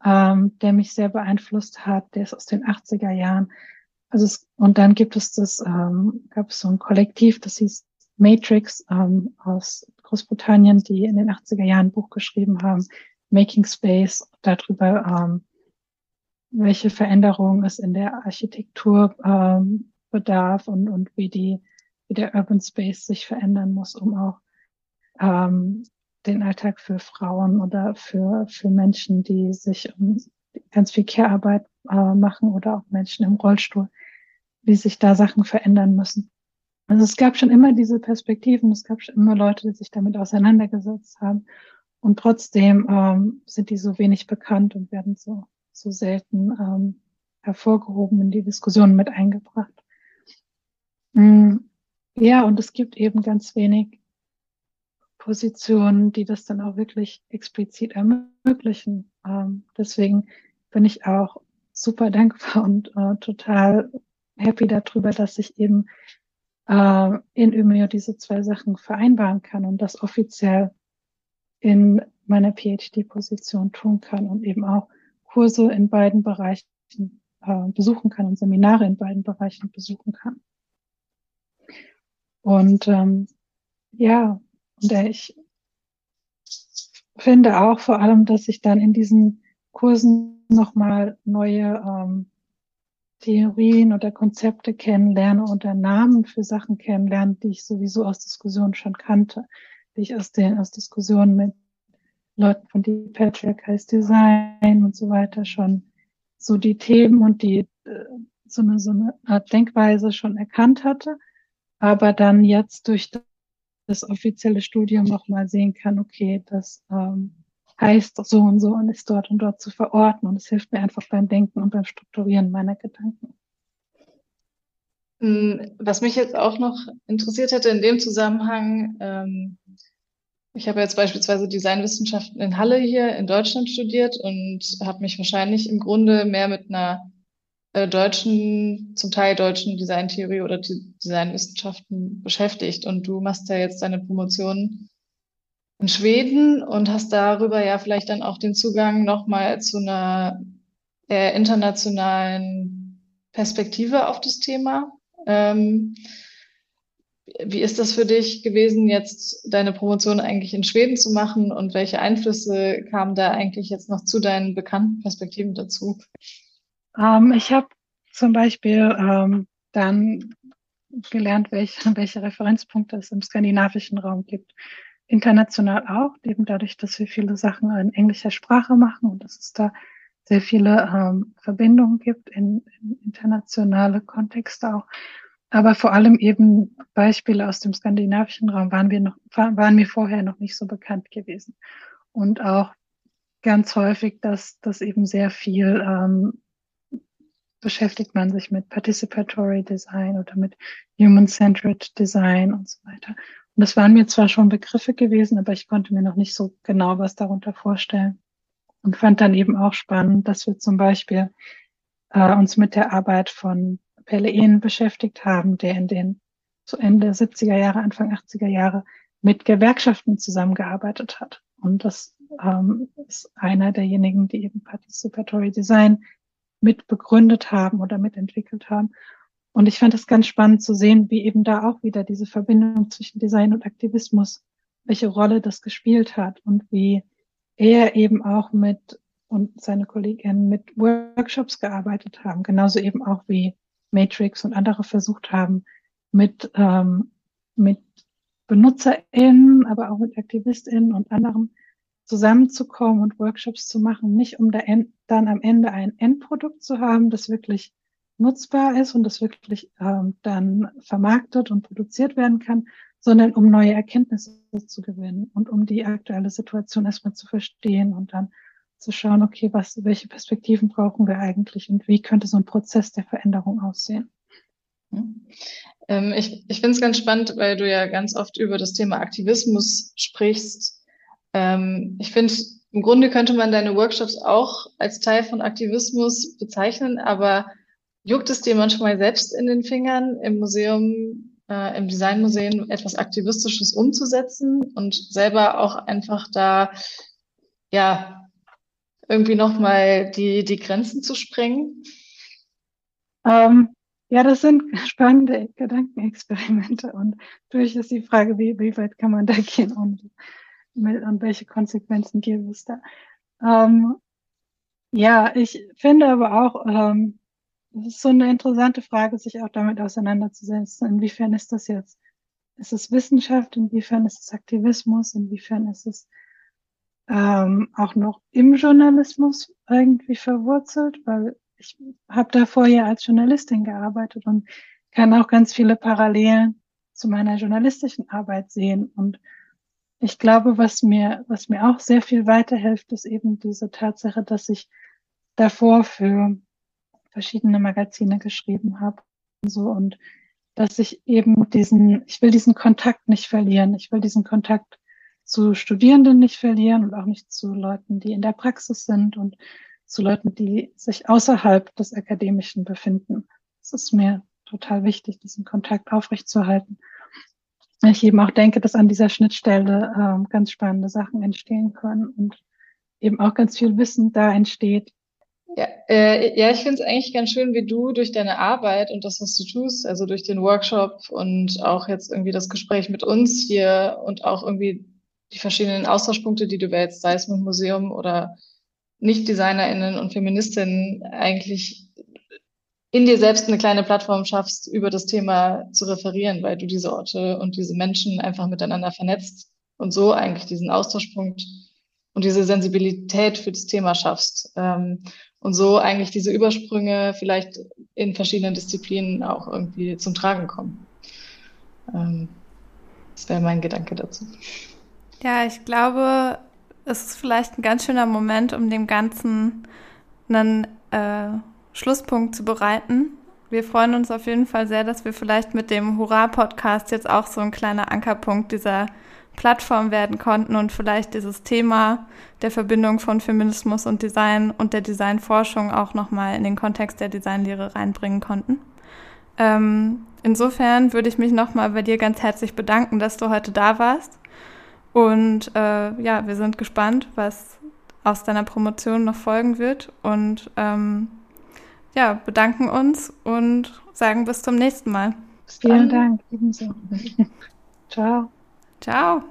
ähm, der mich sehr beeinflusst hat. Der ist aus den 80er Jahren. Also es, und dann gibt es das, ähm, gab es so ein Kollektiv, das hieß Matrix ähm, aus Großbritannien, die in den 80er Jahren ein Buch geschrieben haben, Making Space, darüber, ähm, welche Veränderungen es in der Architektur ähm, bedarf und, und wie die wie der Urban Space sich verändern muss, um auch ähm, den Alltag für Frauen oder für, für Menschen, die sich um ganz viel Care-Arbeit äh, machen oder auch Menschen im Rollstuhl, wie sich da Sachen verändern müssen. Also es gab schon immer diese Perspektiven, es gab schon immer Leute, die sich damit auseinandergesetzt haben. Und trotzdem ähm, sind die so wenig bekannt und werden so, so selten ähm, hervorgehoben in die Diskussion mit eingebracht. Mm. Ja, und es gibt eben ganz wenig Positionen, die das dann auch wirklich explizit ermöglichen. Ähm, deswegen bin ich auch super dankbar und äh, total happy darüber, dass ich eben äh, in Umeo diese zwei Sachen vereinbaren kann und das offiziell in meiner PhD-Position tun kann und eben auch Kurse in beiden Bereichen äh, besuchen kann und Seminare in beiden Bereichen besuchen kann. Und ähm, ja, und ich finde auch vor allem, dass ich dann in diesen Kursen nochmal neue ähm, Theorien oder Konzepte kennenlerne oder Namen für Sachen kennenlerne, die ich sowieso aus Diskussionen schon kannte, die ich aus den aus Diskussionen mit Leuten von die Patriarchal Design und so weiter schon so die Themen und die äh, so eine so eine Art Denkweise schon erkannt hatte aber dann jetzt durch das offizielle Studium nochmal sehen kann, okay, das ähm, heißt so und so und ist dort und dort zu verorten und es hilft mir einfach beim Denken und beim Strukturieren meiner Gedanken. Hm, was mich jetzt auch noch interessiert hätte in dem Zusammenhang, ähm, ich habe jetzt beispielsweise Designwissenschaften in Halle hier in Deutschland studiert und habe mich wahrscheinlich im Grunde mehr mit einer äh, deutschen, zum Teil deutschen Designtheorie oder Designwissenschaften beschäftigt. Und du machst ja jetzt deine Promotion in Schweden und hast darüber ja vielleicht dann auch den Zugang nochmal zu einer eher internationalen Perspektive auf das Thema. Ähm, wie ist das für dich gewesen, jetzt deine Promotion eigentlich in Schweden zu machen und welche Einflüsse kamen da eigentlich jetzt noch zu deinen bekannten Perspektiven dazu? Ähm, ich habe zum Beispiel ähm, dann gelernt, welche, welche Referenzpunkte es im skandinavischen Raum gibt. International auch, eben dadurch, dass wir viele Sachen in englischer Sprache machen und dass es da sehr viele ähm, Verbindungen gibt in, in internationale Kontexte auch. Aber vor allem eben Beispiele aus dem skandinavischen Raum waren wir noch, waren mir vorher noch nicht so bekannt gewesen. Und auch ganz häufig, dass, dass eben sehr viel ähm, beschäftigt man sich mit Participatory Design oder mit Human-Centered Design und so weiter. Und das waren mir zwar schon Begriffe gewesen, aber ich konnte mir noch nicht so genau was darunter vorstellen. Und fand dann eben auch spannend, dass wir zum Beispiel äh, uns mit der Arbeit von Pelle beschäftigt haben, der in den zu Ende 70er Jahre, Anfang 80er Jahre mit Gewerkschaften zusammengearbeitet hat. Und das ähm, ist einer derjenigen, die eben Participatory Design mit begründet haben oder mitentwickelt haben. Und ich fand es ganz spannend zu sehen, wie eben da auch wieder diese Verbindung zwischen Design und Aktivismus, welche Rolle das gespielt hat und wie er eben auch mit und seine Kolleginnen mit Workshops gearbeitet haben, genauso eben auch wie Matrix und andere versucht haben, mit, ähm, mit BenutzerInnen, aber auch mit AktivistInnen und anderen zusammenzukommen und Workshops zu machen, nicht um da dann am Ende ein Endprodukt zu haben, das wirklich nutzbar ist und das wirklich ähm, dann vermarktet und produziert werden kann, sondern um neue Erkenntnisse zu gewinnen und um die aktuelle Situation erstmal zu verstehen und dann zu schauen, okay, was, welche Perspektiven brauchen wir eigentlich und wie könnte so ein Prozess der Veränderung aussehen? Ähm, ich ich finde es ganz spannend, weil du ja ganz oft über das Thema Aktivismus sprichst ähm, ich finde, im Grunde könnte man deine Workshops auch als Teil von Aktivismus bezeichnen, aber juckt es dir manchmal selbst in den Fingern, im Museum, äh, im Designmuseum etwas Aktivistisches umzusetzen und selber auch einfach da, ja, irgendwie nochmal die, die Grenzen zu sprengen? Ähm, ja, das sind spannende Gedankenexperimente und natürlich ist die Frage, wie, wie weit kann man da gehen und und welche Konsequenzen gibt es da? Ähm, ja, ich finde aber auch, ähm, es ist so eine interessante Frage, sich auch damit auseinanderzusetzen. Inwiefern ist das jetzt? Ist es Wissenschaft? Inwiefern ist es Aktivismus? Inwiefern ist es ähm, auch noch im Journalismus irgendwie verwurzelt? Weil ich habe davor ja als Journalistin gearbeitet und kann auch ganz viele Parallelen zu meiner journalistischen Arbeit sehen und ich glaube, was mir, was mir auch sehr viel weiterhilft, ist eben diese Tatsache, dass ich davor für verschiedene Magazine geschrieben habe und so und dass ich eben diesen, ich will diesen Kontakt nicht verlieren. Ich will diesen Kontakt zu Studierenden nicht verlieren und auch nicht zu Leuten, die in der Praxis sind und zu Leuten, die sich außerhalb des Akademischen befinden. Es ist mir total wichtig, diesen Kontakt aufrechtzuerhalten ich eben auch denke, dass an dieser Schnittstelle ähm, ganz spannende Sachen entstehen können und eben auch ganz viel Wissen da entsteht. Ja, äh, ja ich finde es eigentlich ganz schön, wie du durch deine Arbeit und das, was du tust, also durch den Workshop und auch jetzt irgendwie das Gespräch mit uns hier und auch irgendwie die verschiedenen Austauschpunkte, die du wählst, sei es mit Museum oder Nicht-DesignerInnen und Feministinnen, eigentlich in dir selbst eine kleine Plattform schaffst, über das Thema zu referieren, weil du diese Orte und diese Menschen einfach miteinander vernetzt und so eigentlich diesen Austauschpunkt und diese Sensibilität für das Thema schaffst ähm, und so eigentlich diese Übersprünge vielleicht in verschiedenen Disziplinen auch irgendwie zum Tragen kommen. Ähm, das wäre mein Gedanke dazu. Ja, ich glaube, es ist vielleicht ein ganz schöner Moment, um dem Ganzen einen äh, Schlusspunkt zu bereiten. Wir freuen uns auf jeden Fall sehr, dass wir vielleicht mit dem Hurra-Podcast jetzt auch so ein kleiner Ankerpunkt dieser Plattform werden konnten und vielleicht dieses Thema der Verbindung von Feminismus und Design und der Designforschung auch nochmal in den Kontext der Designlehre reinbringen konnten. Ähm, insofern würde ich mich nochmal bei dir ganz herzlich bedanken, dass du heute da warst. Und äh, ja, wir sind gespannt, was aus deiner Promotion noch folgen wird. Und ähm, ja, bedanken uns und sagen bis zum nächsten Mal. Vielen Dank. Ebenso. Ciao. Ciao.